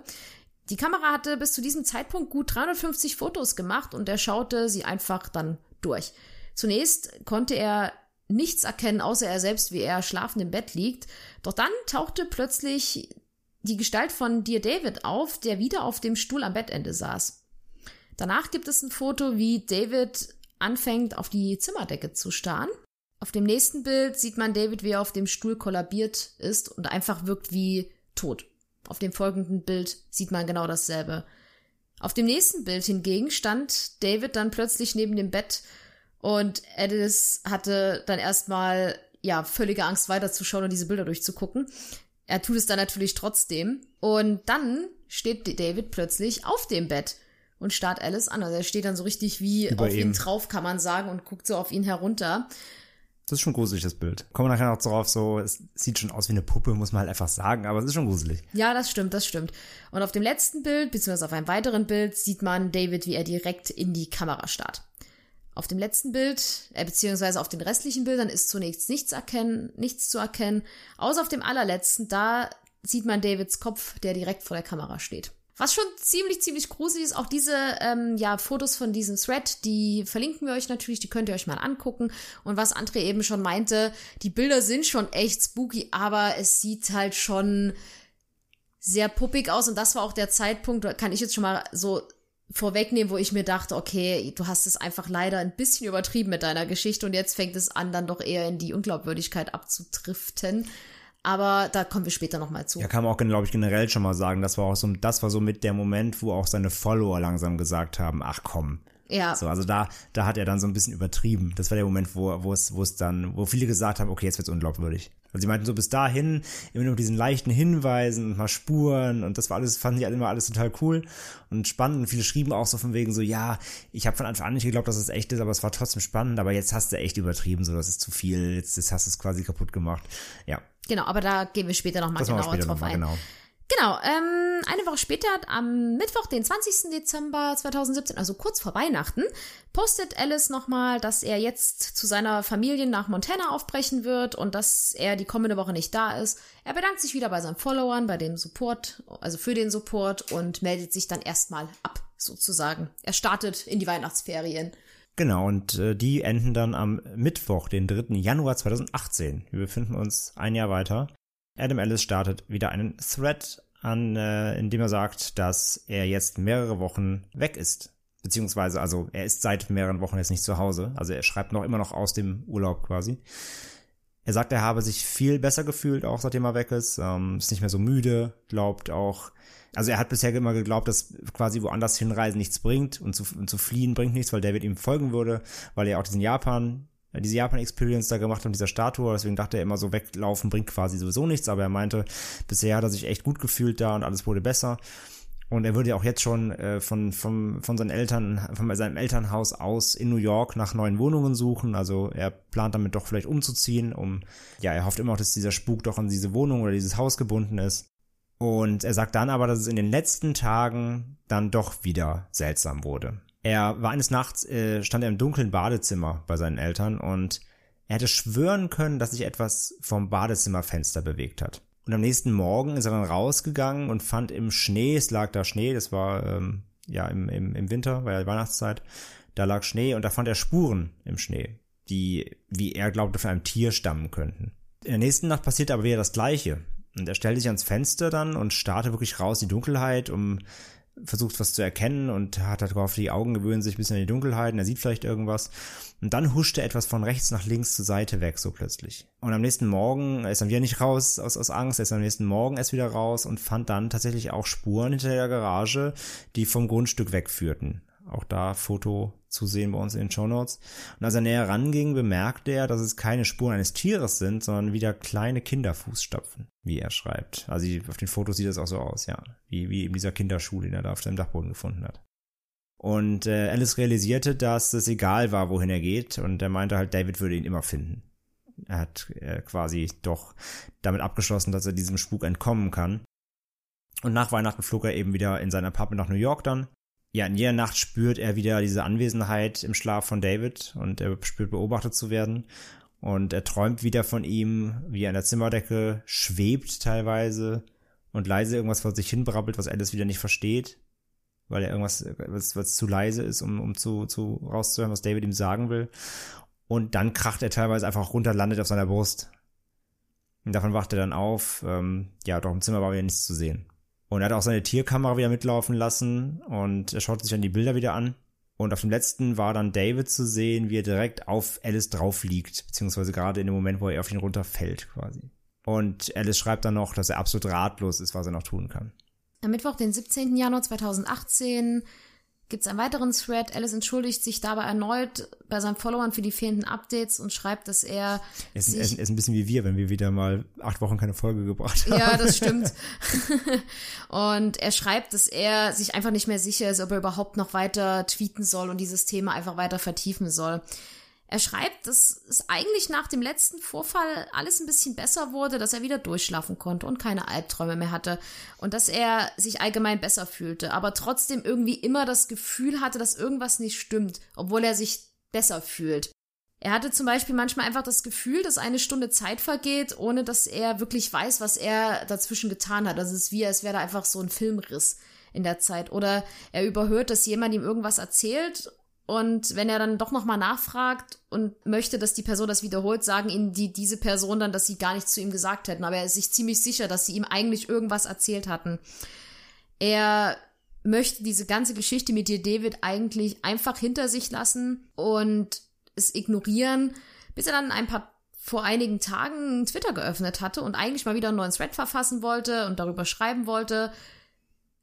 Die Kamera hatte bis zu diesem Zeitpunkt gut 350 Fotos gemacht und er schaute sie einfach dann durch. Zunächst konnte er nichts erkennen, außer er selbst, wie er schlafend im Bett liegt. Doch dann tauchte plötzlich die Gestalt von Dear David auf, der wieder auf dem Stuhl am Bettende saß. Danach gibt es ein Foto, wie David anfängt, auf die Zimmerdecke zu starren. Auf dem nächsten Bild sieht man David, wie er auf dem Stuhl kollabiert ist und einfach wirkt wie tot. Auf dem folgenden Bild sieht man genau dasselbe. Auf dem nächsten Bild hingegen stand David dann plötzlich neben dem Bett und Edis hatte dann erstmal ja völlige Angst weiterzuschauen und diese Bilder durchzugucken. Er tut es dann natürlich trotzdem und dann steht David plötzlich auf dem Bett und starrt Alice an. Also er steht dann so richtig wie Über auf ihn ihm. drauf, kann man sagen, und guckt so auf ihn herunter. Das ist schon gruselig, das Bild. Kommen wir nachher noch drauf, so, es sieht schon aus wie eine Puppe, muss man halt einfach sagen, aber es ist schon gruselig. Ja, das stimmt, das stimmt. Und auf dem letzten Bild, beziehungsweise auf einem weiteren Bild, sieht man David, wie er direkt in die Kamera starrt. Auf dem letzten Bild, äh, beziehungsweise auf den restlichen Bildern ist zunächst nichts erkennen, nichts zu erkennen, außer auf dem allerletzten, da sieht man Davids Kopf, der direkt vor der Kamera steht. Was schon ziemlich, ziemlich gruselig ist, auch diese ähm, ja, Fotos von diesem Thread, die verlinken wir euch natürlich, die könnt ihr euch mal angucken. Und was André eben schon meinte, die Bilder sind schon echt spooky, aber es sieht halt schon sehr puppig aus. Und das war auch der Zeitpunkt, kann ich jetzt schon mal so vorwegnehmen, wo ich mir dachte, okay, du hast es einfach leider ein bisschen übertrieben mit deiner Geschichte und jetzt fängt es an, dann doch eher in die Unglaubwürdigkeit abzutriften. Aber da kommen wir später nochmal zu. Ja, kann man auch, glaube ich, generell schon mal sagen, das war auch so, das war so mit der Moment, wo auch seine Follower langsam gesagt haben, ach komm. Ja. So, also da, da hat er dann so ein bisschen übertrieben. Das war der Moment, wo, wo es, wo es dann, wo viele gesagt haben, okay, jetzt wird's unglaubwürdig. Also sie meinten so bis dahin immer nur mit diesen leichten Hinweisen und mal Spuren und das war alles, fanden die alle immer alles total cool und spannend und viele schrieben auch so von wegen so, ja, ich habe von Anfang an nicht geglaubt, dass es echt ist, aber es war trotzdem spannend, aber jetzt hast du echt übertrieben, so das ist zu viel, jetzt, jetzt hast du es quasi kaputt gemacht. Ja, Genau, aber da gehen wir später nochmal das genauer drauf nochmal, ein. genau. Genau, ähm, eine Woche später, am Mittwoch, den 20. Dezember 2017, also kurz vor Weihnachten, postet Alice nochmal, dass er jetzt zu seiner Familie nach Montana aufbrechen wird und dass er die kommende Woche nicht da ist. Er bedankt sich wieder bei seinen Followern, bei dem Support, also für den Support und meldet sich dann erstmal ab, sozusagen. Er startet in die Weihnachtsferien. Genau, und äh, die enden dann am Mittwoch, den 3. Januar 2018. Wir befinden uns ein Jahr weiter. Adam Ellis startet wieder einen Thread an, äh, in dem er sagt, dass er jetzt mehrere Wochen weg ist. Beziehungsweise, also er ist seit mehreren Wochen jetzt nicht zu Hause. Also er schreibt noch immer noch aus dem Urlaub quasi. Er sagt, er habe sich viel besser gefühlt, auch seitdem er weg ist. Ähm, ist nicht mehr so müde, glaubt auch. Also er hat bisher immer geglaubt, dass quasi woanders hinreisen nichts bringt und zu, und zu fliehen bringt nichts, weil David ihm folgen würde, weil er auch diesen Japan, diese Japan-Experience da gemacht mit dieser Statue. Deswegen dachte er immer so, weglaufen bringt quasi sowieso nichts. Aber er meinte, bisher hat er sich echt gut gefühlt da und alles wurde besser. Und er würde ja auch jetzt schon äh, von, von, von seinen Eltern, von seinem Elternhaus aus in New York nach neuen Wohnungen suchen. Also er plant damit doch vielleicht umzuziehen, um, ja, er hofft immer noch, dass dieser Spuk doch an diese Wohnung oder dieses Haus gebunden ist. Und er sagt dann aber, dass es in den letzten Tagen dann doch wieder seltsam wurde. Er war eines Nachts, äh, stand er im dunklen Badezimmer bei seinen Eltern und er hätte schwören können, dass sich etwas vom Badezimmerfenster bewegt hat. Und am nächsten Morgen ist er dann rausgegangen und fand im Schnee, es lag da Schnee, das war ähm, ja im, im, im Winter, war ja Weihnachtszeit, da lag Schnee und da fand er Spuren im Schnee, die, wie er glaubte, von einem Tier stammen könnten. In der nächsten Nacht passierte aber wieder das Gleiche. Und er stellte sich ans Fenster dann und starrte wirklich raus in die Dunkelheit, um versucht was zu erkennen und hat halt gehofft, die Augen gewöhnen sich ein bisschen an die Dunkelheit er sieht vielleicht irgendwas. Und dann huschte etwas von rechts nach links zur Seite weg, so plötzlich. Und am nächsten Morgen, er ist dann wieder nicht raus aus, aus Angst, er ist am nächsten Morgen erst wieder raus und fand dann tatsächlich auch Spuren hinter der Garage, die vom Grundstück wegführten. Auch da Foto zu sehen bei uns in den Show Notes. Und als er näher ranging, bemerkte er, dass es keine Spuren eines Tieres sind, sondern wieder kleine Kinderfußstapfen, wie er schreibt. Also auf den Fotos sieht es auch so aus, ja. Wie, wie eben dieser Kinderschuh, den er da auf seinem Dachboden gefunden hat. Und äh, Alice realisierte, dass es egal war, wohin er geht. Und er meinte halt, David würde ihn immer finden. Er hat äh, quasi doch damit abgeschlossen, dass er diesem Spuk entkommen kann. Und nach Weihnachten flog er eben wieder in sein Apartment nach New York dann. Ja, in jeder Nacht spürt er wieder diese Anwesenheit im Schlaf von David und er spürt beobachtet zu werden. Und er träumt wieder von ihm, wie er an der Zimmerdecke schwebt teilweise und leise irgendwas vor sich hin brabbelt, was Alice wieder nicht versteht, weil er irgendwas, was, was zu leise ist, um, um zu, zu rauszuhören, was David ihm sagen will. Und dann kracht er teilweise einfach runter, landet auf seiner Brust. Und davon wacht er dann auf. Ähm, ja, doch im Zimmer war wieder nichts zu sehen. Und er hat auch seine Tierkamera wieder mitlaufen lassen und er schaut sich dann die Bilder wieder an. Und auf dem letzten war dann David zu sehen, wie er direkt auf Alice drauf liegt, beziehungsweise gerade in dem Moment, wo er auf ihn runterfällt quasi. Und Alice schreibt dann noch, dass er absolut ratlos ist, was er noch tun kann. Am Mittwoch, den 17. Januar 2018, gibt es einen weiteren Thread. Alice entschuldigt sich dabei erneut bei seinen Followern für die fehlenden Updates und schreibt, dass er. Er ist, er ist ein bisschen wie wir, wenn wir wieder mal acht Wochen keine Folge gebracht haben. Ja, das stimmt. und er schreibt, dass er sich einfach nicht mehr sicher ist, ob er überhaupt noch weiter tweeten soll und dieses Thema einfach weiter vertiefen soll. Er schreibt, dass es eigentlich nach dem letzten Vorfall alles ein bisschen besser wurde, dass er wieder durchschlafen konnte und keine Albträume mehr hatte und dass er sich allgemein besser fühlte, aber trotzdem irgendwie immer das Gefühl hatte, dass irgendwas nicht stimmt, obwohl er sich besser fühlt. Er hatte zum Beispiel manchmal einfach das Gefühl, dass eine Stunde Zeit vergeht, ohne dass er wirklich weiß, was er dazwischen getan hat. Also es ist wie, als wäre da einfach so ein Filmriss in der Zeit. Oder er überhört, dass jemand ihm irgendwas erzählt und wenn er dann doch nochmal nachfragt und möchte, dass die Person das wiederholt, sagen ihm die, diese Person dann, dass sie gar nichts zu ihm gesagt hätten. Aber er ist sich ziemlich sicher, dass sie ihm eigentlich irgendwas erzählt hatten. Er möchte diese ganze Geschichte mit dir, David, eigentlich einfach hinter sich lassen und es ignorieren, bis er dann ein paar vor einigen Tagen Twitter geöffnet hatte und eigentlich mal wieder einen neuen Thread verfassen wollte und darüber schreiben wollte,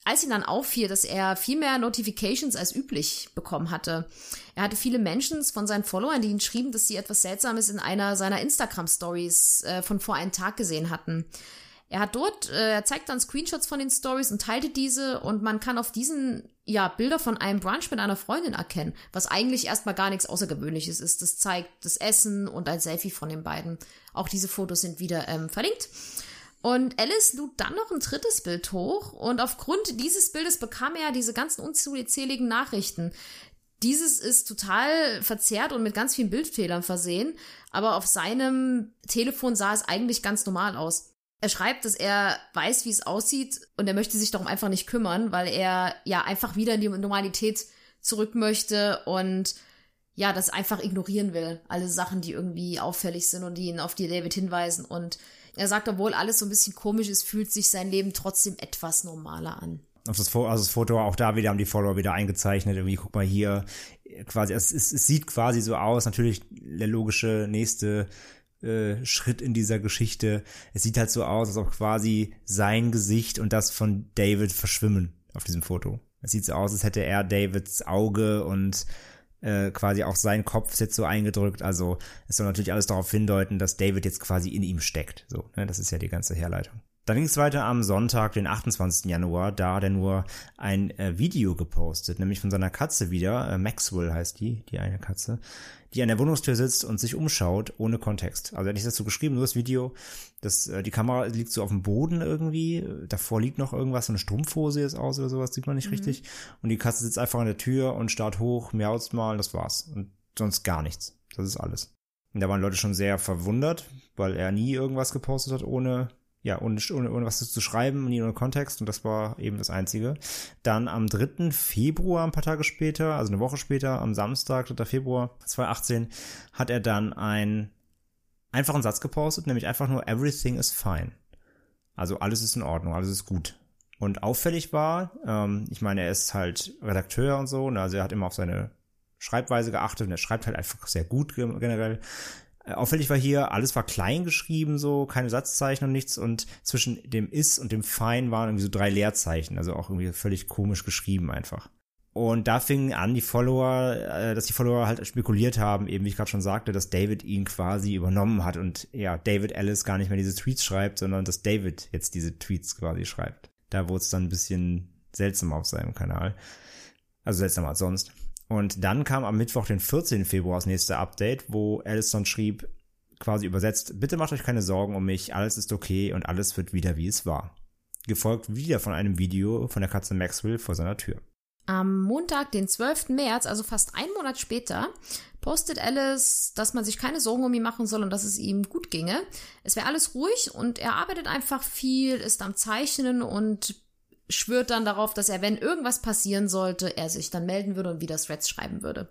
als ihm dann auffiel, dass er viel mehr Notifications als üblich bekommen hatte. Er hatte viele Mentions von seinen Followern, die ihn schrieben, dass sie etwas Seltsames in einer seiner Instagram-Stories äh, von vor einem Tag gesehen hatten. Er hat dort, äh, er zeigt dann Screenshots von den Stories und teilte diese und man kann auf diesen ja Bilder von einem Brunch mit einer Freundin erkennen, was eigentlich erstmal gar nichts Außergewöhnliches ist. Das zeigt das Essen und ein Selfie von den beiden. Auch diese Fotos sind wieder ähm, verlinkt. Und Alice lud dann noch ein drittes Bild hoch und aufgrund dieses Bildes bekam er diese ganzen unzähligen Nachrichten. Dieses ist total verzerrt und mit ganz vielen Bildfehlern versehen, aber auf seinem Telefon sah es eigentlich ganz normal aus. Er schreibt, dass er weiß, wie es aussieht und er möchte sich darum einfach nicht kümmern, weil er ja einfach wieder in die Normalität zurück möchte und ja, das einfach ignorieren will. Alle Sachen, die irgendwie auffällig sind und die ihn auf die David hinweisen und er sagt, obwohl alles so ein bisschen komisch ist, fühlt sich sein Leben trotzdem etwas normaler an. Auf das, also das Foto auch da wieder haben die Follower wieder eingezeichnet. Irgendwie, guck mal hier, quasi, es, es, es sieht quasi so aus. Natürlich der logische nächste äh, Schritt in dieser Geschichte. Es sieht halt so aus, als ob quasi sein Gesicht und das von David verschwimmen auf diesem Foto. Es sieht so aus, als hätte er Davids Auge und äh, quasi auch sein Kopf ist jetzt so eingedrückt. Also es soll natürlich alles darauf hindeuten, dass David jetzt quasi in ihm steckt. So, ne? das ist ja die ganze Herleitung. Dann ging es weiter am Sonntag, den 28. Januar, da hat er nur ein äh, Video gepostet, nämlich von seiner Katze wieder, äh, Maxwell heißt die, die eine Katze, die an der Wohnungstür sitzt und sich umschaut, ohne Kontext. Also er hat nicht dazu geschrieben, nur das Video, das, äh, die Kamera liegt so auf dem Boden irgendwie, davor liegt noch irgendwas, so eine Strumpfhose ist aus oder sowas, sieht man nicht mhm. richtig. Und die Katze sitzt einfach an der Tür und starrt hoch, miaut mal, das war's. Und sonst gar nichts. Das ist alles. Und da waren Leute schon sehr verwundert, weil er nie irgendwas gepostet hat ohne ja, ohne, ohne, ohne was zu schreiben, nie ohne Kontext und das war eben das Einzige. Dann am 3. Februar, ein paar Tage später, also eine Woche später, am Samstag, 3. Februar 2018, hat er dann einen einfachen Satz gepostet, nämlich einfach nur Everything is fine. Also alles ist in Ordnung, alles ist gut. Und auffällig war, ähm, ich meine, er ist halt Redakteur und so, und also er hat immer auf seine Schreibweise geachtet und er schreibt halt einfach sehr gut generell. Äh, auffällig war hier, alles war klein geschrieben, so, keine Satzzeichen und nichts und zwischen dem is und dem fine waren irgendwie so drei Leerzeichen, also auch irgendwie völlig komisch geschrieben einfach. Und da fingen an die Follower, äh, dass die Follower halt spekuliert haben, eben wie ich gerade schon sagte, dass David ihn quasi übernommen hat und ja, David Ellis gar nicht mehr diese Tweets schreibt, sondern dass David jetzt diese Tweets quasi schreibt. Da wurde es dann ein bisschen seltsam auf seinem Kanal. Also seltsamer als sonst. Und dann kam am Mittwoch, den 14. Februar, das nächste Update, wo Allison schrieb, quasi übersetzt, bitte macht euch keine Sorgen um mich, alles ist okay und alles wird wieder wie es war. Gefolgt wieder von einem Video von der Katze Maxwell vor seiner Tür. Am Montag, den 12. März, also fast einen Monat später, postet Alice, dass man sich keine Sorgen um ihn machen soll und dass es ihm gut ginge. Es wäre alles ruhig und er arbeitet einfach viel, ist am Zeichnen und schwört dann darauf, dass er, wenn irgendwas passieren sollte, er sich dann melden würde und wieder Threads schreiben würde.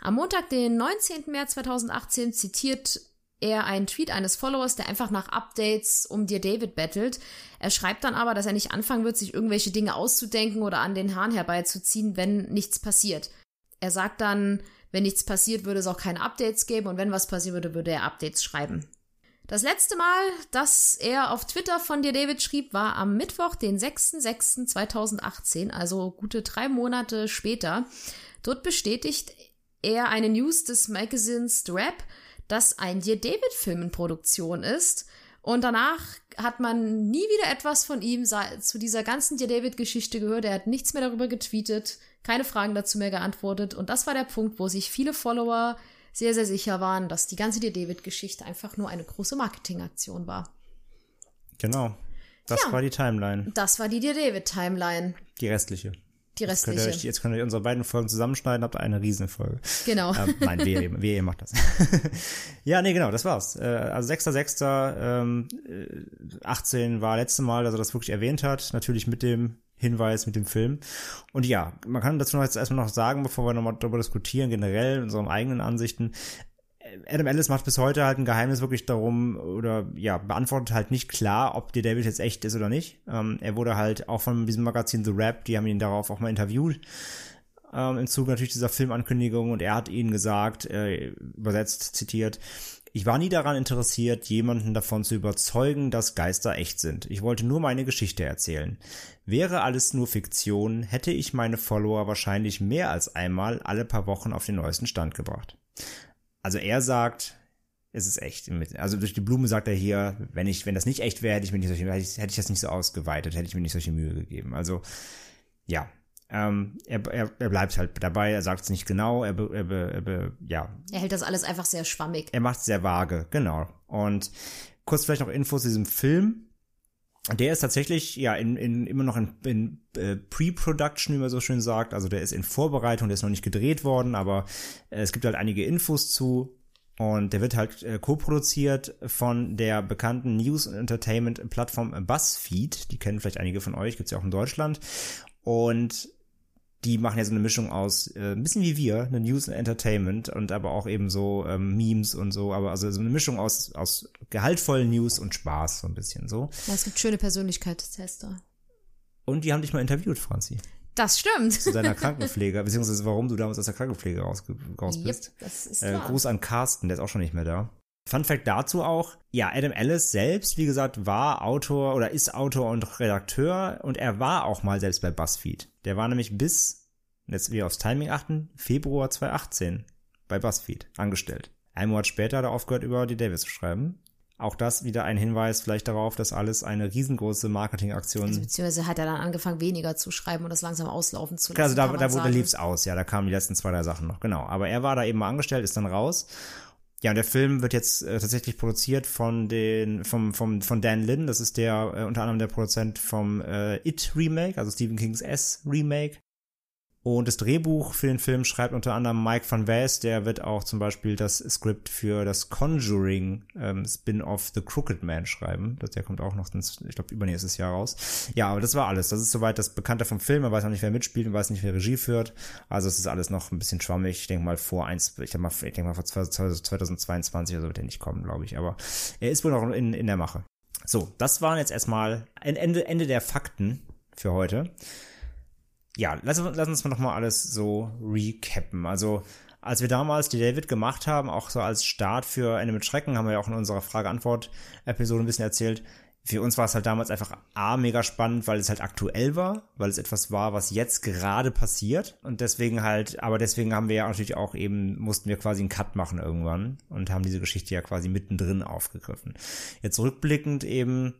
Am Montag, den 19. März 2018, zitiert er einen Tweet eines Followers, der einfach nach Updates um dir David bettelt. Er schreibt dann aber, dass er nicht anfangen wird, sich irgendwelche Dinge auszudenken oder an den Haaren herbeizuziehen, wenn nichts passiert. Er sagt dann, wenn nichts passiert, würde es auch keine Updates geben und wenn was passieren würde, würde er Updates schreiben. Das letzte Mal, dass er auf Twitter von dir David schrieb, war am Mittwoch, den 6.6.2018, also gute drei Monate später. Dort bestätigt er eine News des Magazins The Rap, dass ein Dear David Film in Produktion ist. Und danach hat man nie wieder etwas von ihm zu dieser ganzen Dear David Geschichte gehört. Er hat nichts mehr darüber getweetet, keine Fragen dazu mehr geantwortet. Und das war der Punkt, wo sich viele Follower sehr, sehr sicher waren, dass die ganze Dear David Geschichte einfach nur eine große Marketingaktion war. Genau. Das Ja. war die Timeline. Das war die Dear David Timeline. Die restliche. Die Jetzt könnt, ihr, restliche. euch- jetzt könnt ihr unsere beiden Folgen zusammenschneiden, habt ihr eine Riesenfolge. Genau. Ähm, nein, wehe, wehe, ihr macht das. ja, nee, genau, das war's. Äh, also 6.6. Ähm, äh, 18 war letzte Mal, dass er das wirklich erwähnt hat. Natürlich mit dem Hinweis, mit dem Film. Und ja, man kann dazu noch jetzt erstmal noch sagen, bevor wir nochmal darüber diskutieren, generell in unseren eigenen Ansichten. Adam Ellis macht bis heute halt ein Geheimnis wirklich darum oder ja, beantwortet halt nicht klar, ob die David jetzt echt ist oder nicht. Ähm, er wurde halt auch von diesem Magazin The Rap, die haben ihn darauf auch mal interviewt ähm, im Zuge natürlich dieser Filmankündigung und er hat ihnen gesagt, äh, übersetzt, zitiert, ich war nie daran interessiert, jemanden davon zu überzeugen, dass Geister echt sind. Ich wollte nur meine Geschichte erzählen. Wäre alles nur Fiktion, hätte ich meine Follower wahrscheinlich mehr als einmal alle paar Wochen auf den neuesten Stand gebracht. Also er sagt, es ist echt. Also durch die Blume sagt er hier, wenn ich, wenn das nicht echt wäre, hätte ich mir nicht solche, hätte ich, hätte ich das nicht so ausgeweitet, hätte ich mir nicht solche Mühe gegeben. Also, ja. Ähm, er, er, er bleibt halt dabei, er sagt es nicht genau, er, be, er, be, er be, ja, Er hält das alles einfach sehr schwammig. er macht es sehr vage, genau. Und kurz vielleicht noch Infos zu diesem Film. Der ist tatsächlich ja in, in, immer noch in, in äh, Pre-Production, wie man so schön sagt. Also der ist in Vorbereitung, der ist noch nicht gedreht worden, aber äh, es gibt halt einige Infos zu. Und der wird halt äh, co-produziert von der bekannten News- und Entertainment-Plattform BuzzFeed. Die kennen vielleicht einige von euch, gibt's ja auch in Deutschland. Und die machen ja so eine Mischung aus, äh, ein bisschen wie wir, eine News und Entertainment und aber auch eben so ähm, Memes und so, aber also so eine Mischung aus, aus gehaltvollen News und Spaß, so ein bisschen so. Ja, es gibt schöne Persönlichkeitstester. Und die haben dich mal interviewt, Franzi, Das stimmt. zu deiner Krankenpflege, beziehungsweise warum du damals aus der Krankenpflege raus, raus bist. Yep, das ist Äh. Gruß an Carsten, der ist auch schon nicht mehr da. Fun Fact dazu auch, ja, Adam Ellis selbst, wie gesagt, war Autor oder ist Autor und Redakteur und er war auch mal selbst bei BuzzFeed. Der war nämlich bis, jetzt wieder aufs Timing achten, Februar 2018 bei BuzzFeed angestellt. Ein Monat später hat er aufgehört, über die Davis zu schreiben. Auch das wieder ein Hinweis vielleicht darauf, dass alles eine riesengroße Marketingaktion Also, beziehungsweise hat er dann angefangen, weniger zu schreiben und das langsam auslaufen zu lassen. also da, da, sagen. lief's aus, ja, da kamen die letzten zwei, drei Sachen noch, genau. Aber er war da eben mal angestellt, ist dann raus. Ja, und der Film wird jetzt äh, tatsächlich produziert von den, vom, vom, von Dan Lin, das ist der, äh, unter anderem der Produzent vom äh, It Remake, also Stephen Kings S Remake. Und das Drehbuch für den Film schreibt unter anderem Mike Van West, der wird auch zum Beispiel das Skript für das Conjuring ähm, Spin-off The Crooked Man schreiben. Das, der kommt auch noch, ins, ich glaube, übernächstes Jahr raus. Ja, aber das war alles. Das ist soweit das Bekannte vom Film. Man weiß noch nicht, wer mitspielt und weiß nicht, wer Regie führt. Also es ist alles noch ein bisschen schwammig. Ich denke mal vor eins, ich denke mal, ich mal vor 2022 oder so wird er nicht kommen, glaube ich. Aber er ist wohl noch in, in der Mache. So, das waren jetzt erstmal Ende, Ende der Fakten für heute ja, lass, lass uns mal noch mal alles so recappen. Also, als wir damals die David gemacht haben, auch so als Start für Ende mit Schrecken, haben wir ja auch in unserer Frage-Antwort-Episode ein bisschen erzählt. Für uns war es halt damals einfach A, mega spannend, weil es halt aktuell war, weil es etwas war, was jetzt gerade passiert. Und deswegen halt, aber deswegen haben wir ja natürlich auch eben, mussten wir quasi einen Cut machen irgendwann und haben diese Geschichte ja quasi mittendrin aufgegriffen. Jetzt rückblickend eben,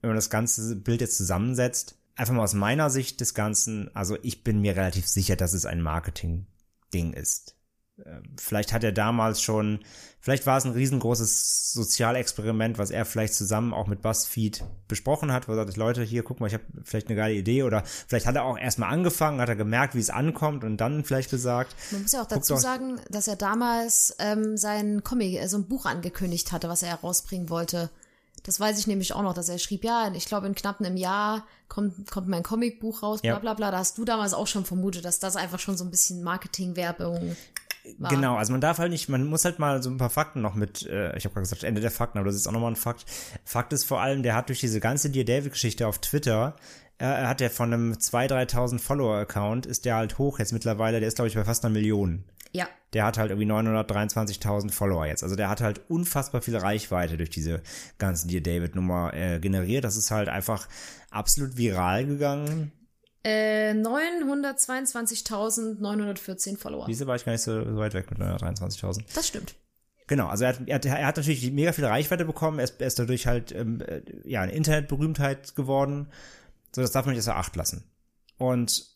wenn man das ganze Bild jetzt zusammensetzt, einfach mal aus meiner Sicht des Ganzen, also ich bin mir relativ sicher, dass es ein Marketing-Ding ist. äh, vielleicht hat er damals schon, vielleicht war es ein riesengroßes Sozialexperiment, was er vielleicht zusammen auch mit BuzzFeed besprochen hat, wo er sagt, Leute, hier, guck mal, ich habe vielleicht eine geile Idee oder vielleicht hat er auch erstmal angefangen, hat er gemerkt, wie es ankommt und dann vielleicht gesagt. Man muss ja auch dazu sagen, dass er damals ähm, sein Comic, äh, so ein Buch angekündigt hatte, was er herausbringen wollte. Das weiß ich nämlich auch noch, dass er schrieb, ja, ich glaube in knapp einem Jahr kommt, kommt mein Comicbuch raus, bla bla bla. Da hast du damals auch schon vermutet, dass das einfach schon so ein bisschen Marketing-Werbung war. Genau, also man darf halt nicht, man muss halt mal so ein paar Fakten noch mit, äh, ich habe gerade gesagt, Ende der Fakten, aber das ist auch nochmal ein Fakt. Fakt ist vor allem, der hat durch diese ganze Dear David-Geschichte auf Twitter, äh, er hat ja von einem 2.000, 3.000 Follower-Account, ist der halt hoch jetzt mittlerweile, der ist glaube ich bei fast einer Million. Ja. Der hat halt irgendwie 923.000 Follower jetzt. Also der hat halt unfassbar viel Reichweite durch diese ganze Dear David-Nummer äh, generiert. Das ist halt einfach absolut viral gegangen. Äh, 922.914 Follower. Wieso war ich gar nicht so, so weit weg mit 923.000? Das stimmt. Genau, also er hat, er hat, er hat natürlich mega viel Reichweite bekommen, er ist, er ist dadurch halt ähm, äh, ja eine Internetberühmtheit geworden. So, das darf man nicht außer Acht lassen. Und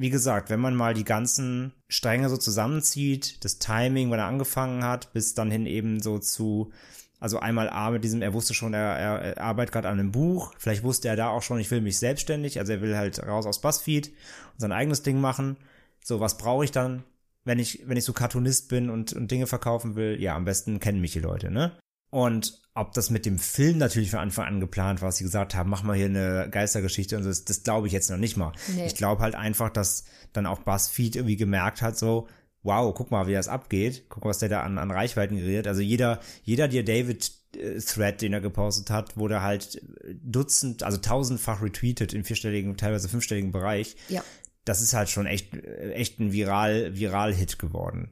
wie gesagt, wenn man mal die ganzen Stränge so zusammenzieht, das Timing, wann er angefangen hat, bis dann hin eben so zu, also einmal A mit diesem, er wusste schon, er, er, arbeitet gerade an einem Buch, vielleicht wusste er da auch schon, ich will mich selbstständig, also er will halt raus aus BuzzFeed und sein eigenes Ding machen. So, was brauche ich dann? wenn ich, wenn ich so Cartoonist bin und, und Dinge verkaufen will, ja, am besten kennen mich die Leute, ne? Und ob das mit dem Film natürlich von Anfang an geplant war, was sie gesagt haben, mach mal hier eine Geistergeschichte und so, das, das glaube ich jetzt noch nicht mal. Nee. Ich glaube halt einfach, dass dann auch BuzzFeed irgendwie gemerkt hat, so, wow, guck mal, wie das abgeht, guck mal, was der da an, an Reichweiten gerät. Also jeder, jeder dir David äh, Thread, den er gepostet hat, wurde halt dutzend, also tausendfach retweetet im vierstelligen, teilweise fünfstelligen Bereich Ja. das ist halt schon echt, echt ein Viral, Viral-Hit geworden.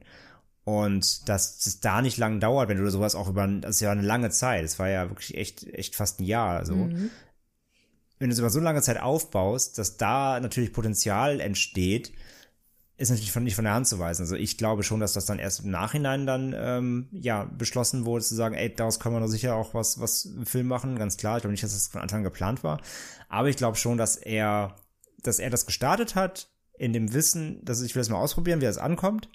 Und dass es da nicht lang dauert, wenn du sowas auch über, das ist ja eine lange Zeit, das war ja wirklich echt, echt fast ein Jahr, so. Wenn du es über so lange Zeit aufbaust, dass da natürlich Potenzial entsteht, ist natürlich von, nicht von der Hand zu weisen. Also ich glaube schon, dass das dann erst im Nachhinein dann ähm, ja beschlossen wurde, zu sagen, ey, daraus kann man doch sicher auch was, was im Film machen, ganz klar. Ich glaube nicht, dass das von Anfang an geplant war. Aber ich glaube schon, dass er, dass er das gestartet hat, in dem Wissen, dass ich will das mal ausprobieren, wie das ankommt.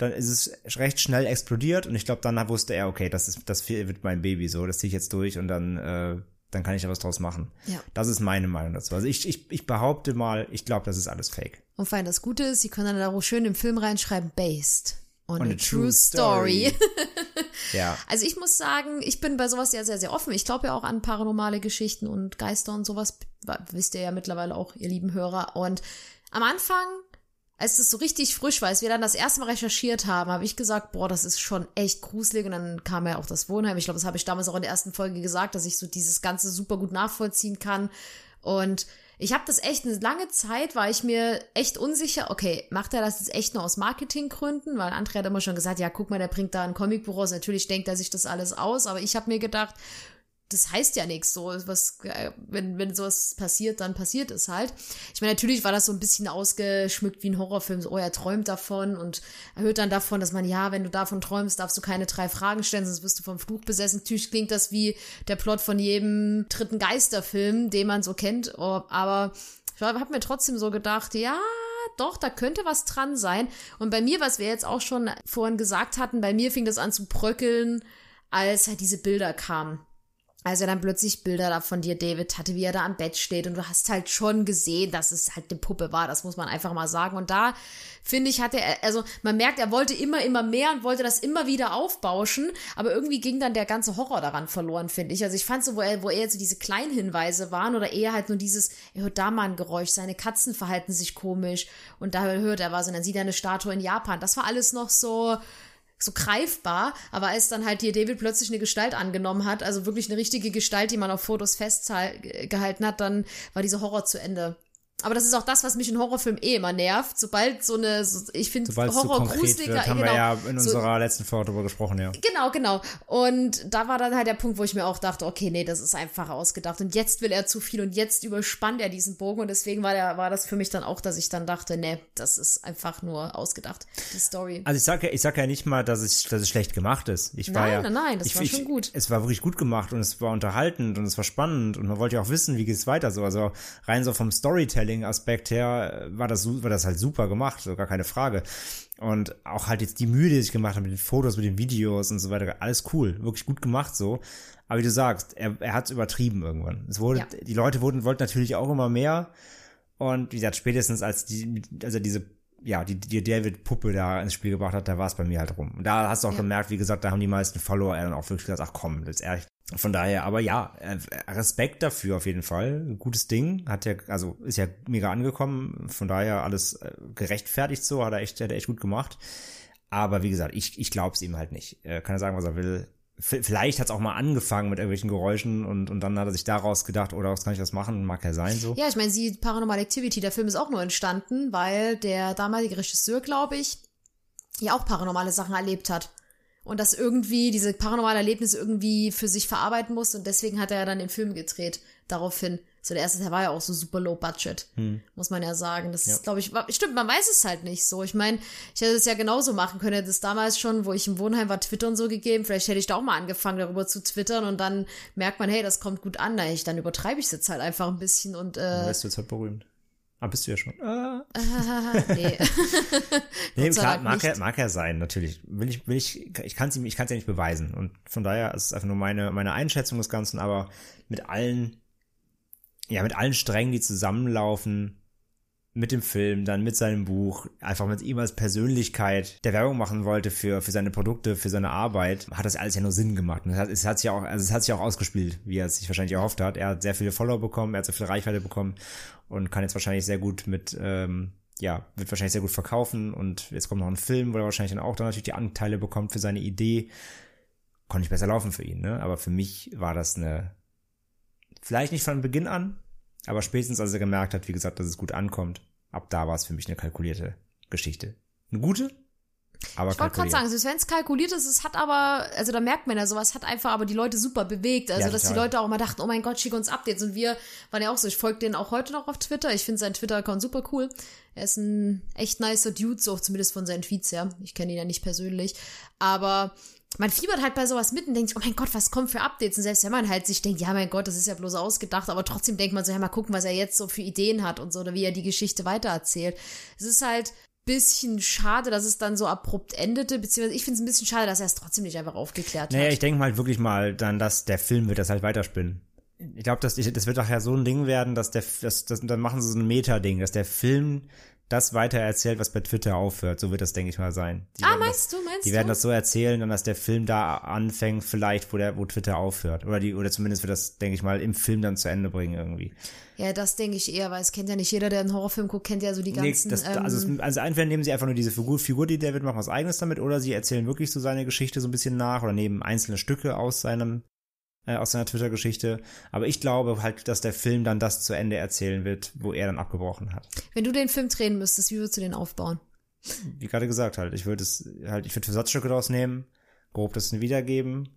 Dann ist es recht schnell explodiert und ich glaube, dann wusste er, okay, das ist, das wird mein Baby so, das ziehe ich jetzt durch und dann, äh, dann kann ich da was draus machen. Ja. Das ist meine Meinung dazu. Also ich, ich, ich behaupte mal, ich glaube, das ist alles fake. Und vor allem das Gute ist, sie können dann da auch schön im Film reinschreiben, based on, On a, a true, true story. story. Ja. Also ich muss sagen, ich bin bei sowas ja sehr, sehr offen. Ich glaube ja auch an paranormale Geschichten und Geister und sowas. Wisst ihr ja mittlerweile auch, ihr lieben Hörer. Und am Anfang, als es so richtig frisch war, als wir dann das erste Mal recherchiert haben, habe ich gesagt, boah, das ist schon echt gruselig. Und dann kam ja auch das Wohnheim. Ich glaube, das habe ich damals auch in der ersten Folge gesagt, dass ich so dieses Ganze super gut nachvollziehen kann. Und ich habe das echt eine lange Zeit, war ich mir echt unsicher, okay, macht er das jetzt echt nur aus Marketinggründen? Weil André hat immer schon gesagt, ja, guck mal, der bringt da ein Comicbuch raus, natürlich denkt er sich das alles aus, aber ich habe mir gedacht, das heißt ja nichts so, was, wenn, wenn sowas passiert, dann passiert es halt. Ich meine, natürlich war das so ein bisschen ausgeschmückt wie ein Horrorfilm, so, oh, er träumt davon und er hört dann davon, dass man, ja, wenn du davon träumst, darfst du keine drei Fragen stellen, sonst wirst du vom Fluch besessen. Natürlich klingt das wie der Plot von jedem dritten Geisterfilm, den man so kennt, aber ich habe mir trotzdem so gedacht, ja, doch, da könnte was dran sein. Und bei mir, was wir jetzt auch schon vorhin gesagt hatten, bei mir fing das an zu bröckeln, als halt diese Bilder kamen. Als er dann plötzlich Bilder da von dir, David, hatte, wie er da am Bett steht und du hast halt schon gesehen, dass es halt eine Puppe war, das muss man einfach mal sagen. Und da, finde ich, hatte er, also man merkt, er wollte immer, immer mehr und wollte das immer wieder aufbauschen, aber irgendwie ging dann der ganze Horror daran verloren, finde ich. Also ich fand so, wo er, wo eher so diese kleinen Hinweise waren oder eher halt nur dieses, er hört da mal ein Geräusch, seine Katzen verhalten sich komisch und da hört er was und dann sieht er eine Statue in Japan. Das war alles noch so, so greifbar, aber als dann halt hier David plötzlich eine Gestalt angenommen hat, also wirklich eine richtige Gestalt, die man auf Fotos festgehalten hat, dann war dieser Horror zu Ende. Aber das ist auch das, was mich in Horrorfilmen eh immer nervt. Sobald so eine, so, ich finde Horror konkret gruseliger, wird, haben genau, wir ja in so, unserer letzten Folge darüber gesprochen, ja. Genau, genau. Und da war dann halt der Punkt, wo ich mir auch dachte, okay, nee, das ist einfach ausgedacht. Und jetzt will er zu viel und jetzt überspannt er diesen Bogen. Und deswegen war, der, war das für mich dann auch, dass ich dann dachte, nee, das ist einfach nur ausgedacht, die Story. Also ich sag ja, ich sag ja nicht mal, dass es, dass es schlecht gemacht ist. Ich war Nein, ja, nein, nein, das ich, war ich, schon gut. Es war wirklich gut gemacht und es war unterhaltend und es war spannend und man wollte ja auch wissen, wie geht es weiter so. Also rein so vom Storytelling Storytelling-Aspekt her war das, war das halt super gemacht, so gar keine Frage. Und auch halt jetzt die Mühe, die sich gemacht hat mit den Fotos, mit den Videos und so weiter, alles cool, wirklich gut gemacht so. Aber wie du sagst, er, er hat es übertrieben irgendwann. Es wurde, Ja. die Leute wurden, wollten natürlich auch immer mehr. Und wie gesagt, spätestens als die, also diese, ja, die, die David-Puppe da ins Spiel gebracht hat, da war es bei mir halt rum. Und da hast du auch Ja. gemerkt, wie gesagt, da haben die meisten Follower dann auch wirklich gesagt, ach komm, das ist ehrlich. Von daher, aber ja, äh, Respekt dafür auf jeden Fall. Gutes Ding. Hat ja, also ist ja mega angekommen. Von daher alles äh, gerechtfertigt so, hat er echt, hat er echt gut gemacht. Aber wie gesagt, ich, ich glaube es ihm halt nicht. Er kann ja sagen, was er will. Vielleicht hat es auch mal angefangen mit irgendwelchen Geräuschen und, und dann hat er sich daraus gedacht, oder was kann ich das machen? Mag ja sein so. Ja, ich meine, sie Paranormal Activity, der Film ist auch nur entstanden, weil der damalige Regisseur, glaube ich, ja auch paranormale Sachen erlebt hat. Und das irgendwie, diese paranormale Erlebnisse irgendwie für sich verarbeiten muss und deswegen hat er ja dann den Film gedreht. Daraufhin. So der erste Teil war ja auch so super low budget, muss man ja sagen. Das ist, glaube ich, stimmt, man weiß es halt nicht so. Ich meine, ich hätte es ja genauso machen können, hätte es damals schon, wo ich im Wohnheim war, Twitter und so gegeben. Vielleicht hätte ich da auch mal angefangen, darüber zu twittern und dann merkt man, hey, das kommt gut an. Na, ich, dann übertreibe ich es jetzt halt einfach ein bisschen und äh, Dann wärst du jetzt halt berühmt. Ah, bist du ja schon. Ah. nee. Nee, klar, mag er, mag er sein, natürlich. Will ich, will ich, ich kann es ihm, ich kann es ja nicht beweisen. Und von daher ist es einfach nur meine, meine Einschätzung des Ganzen, aber mit allen, ja, mit allen Strängen, die zusammenlaufen, mit dem Film, dann mit seinem Buch, einfach mit ihm als Persönlichkeit, der Werbung machen wollte für, für seine Produkte, für seine Arbeit, hat das alles ja nur Sinn gemacht. Und es hat, es hat sich auch, also es hat sich auch ausgespielt, wie er es sich wahrscheinlich erhofft hat. Er hat sehr viele Follower bekommen, er hat sehr viel Reichweite bekommen und kann jetzt wahrscheinlich sehr gut mit, ähm, ja, wird wahrscheinlich sehr gut verkaufen und jetzt kommt noch ein Film, wo er wahrscheinlich dann auch dann natürlich die Anteile bekommt für seine Idee. Konnte nicht besser laufen für ihn, ne? Aber für mich war das eine, vielleicht nicht von Beginn an, aber spätestens als er gemerkt hat, wie gesagt, dass es gut ankommt, ab da war es für mich eine kalkulierte Geschichte. Eine gute, aber Ich wollte gerade sagen, selbst wenn es kalkuliert ist, es hat aber, also da merkt man ja sowas, hat einfach aber die Leute super bewegt. Also, Ja, dass die. Leute auch mal dachten, oh mein Gott, schick uns Updates. Und wir waren ja auch so, ich folge denen auch heute noch auf Twitter. Ich finde seinen Twitter-Account super cool. Er ist ein echt nicer Dude, so zumindest von seinen Tweets her. Ich kenne ihn ja nicht persönlich. Aber man fiebert halt bei sowas mit und denkt, oh mein Gott, was kommt für Updates? Und selbst wenn man halt sich denkt, ja mein Gott, das ist ja bloß ausgedacht, aber trotzdem denkt man so, ja mal gucken, was er jetzt so für Ideen hat und so, oder wie er die Geschichte weitererzählt. Es ist halt bisschen schade, dass es dann so abrupt endete, beziehungsweise ich finde es ein bisschen schade, dass er es trotzdem nicht einfach aufgeklärt Naja, hat. ich denke mal wirklich mal dann, dass der Film wird das halt weiterspinnen. Ich glaube, das, das wird nachher so ein Ding werden, dass der, das, das, dann machen sie so ein Meta-Ding, dass der Film das weiter erzählt, was bei Twitter aufhört. So wird das, denke ich mal, sein. Die ah, meinst das, du, meinst Die du? werden das so erzählen, dann, dass der Film da anfängt, vielleicht, wo der, wo Twitter aufhört. Oder die, oder zumindest wird das, denke ich mal, im Film dann zu Ende bringen irgendwie. ja, das denke ich eher, weil es kennt ja nicht jeder, der einen Horrorfilm guckt, kennt ja so die Nee, ganzen. das, ähm, also, es- also entweder nehmen sie einfach nur diese Figur, Figur, die David macht, was eigenes damit, oder sie erzählen wirklich so seine Geschichte so ein bisschen nach oder nehmen einzelne Stücke aus seinem, äh, aus seiner Twitter-Geschichte. Aber ich glaube halt, dass der Film dann das zu Ende erzählen wird, wo er dann abgebrochen hat. wenn du den Film drehen müsstest, wie würdest du den aufbauen? Wie gerade gesagt halt, ich würde es halt, ich würde Versatzstücke daraus nehmen, grob das wiedergeben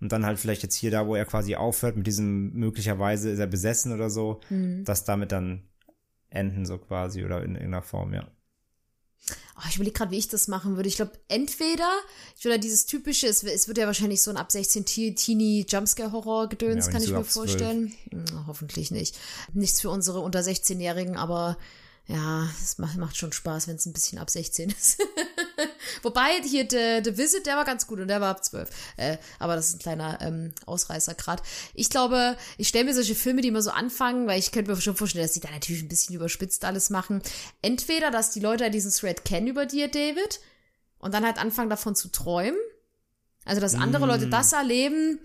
und dann halt vielleicht jetzt hier da, wo er quasi aufhört, mit diesem möglicherweise ist er besessen oder so, das damit dann enden so quasi oder in irgendeiner Form, ja. Oh, ich überlege gerade, wie ich das machen würde. Ich glaube, entweder, ich würde dieses typische, es, es wird ja wahrscheinlich so ein ab 16 Te- Teenie Jumpscare-Horror-Gedöns, Ja, kann ich mir ab 12. vorstellen. Hm, hoffentlich nicht. Nichts für unsere unter 16-Jährigen, aber ja, es macht, macht schon Spaß, wenn es ein bisschen ab 16 ist. Wobei hier The, The Visit, der war ganz gut und der war ab 12. Äh, aber das ist ein kleiner ähm, Ausreißer gerade. Ich glaube, ich stelle mir solche Filme, die immer so anfangen, weil ich könnte mir schon vorstellen, dass die da natürlich ein bisschen überspitzt alles machen. Entweder, dass die Leute diesen Thread kennen über dir, David, und dann halt anfangen davon zu träumen. Also, dass andere Leute das erleben.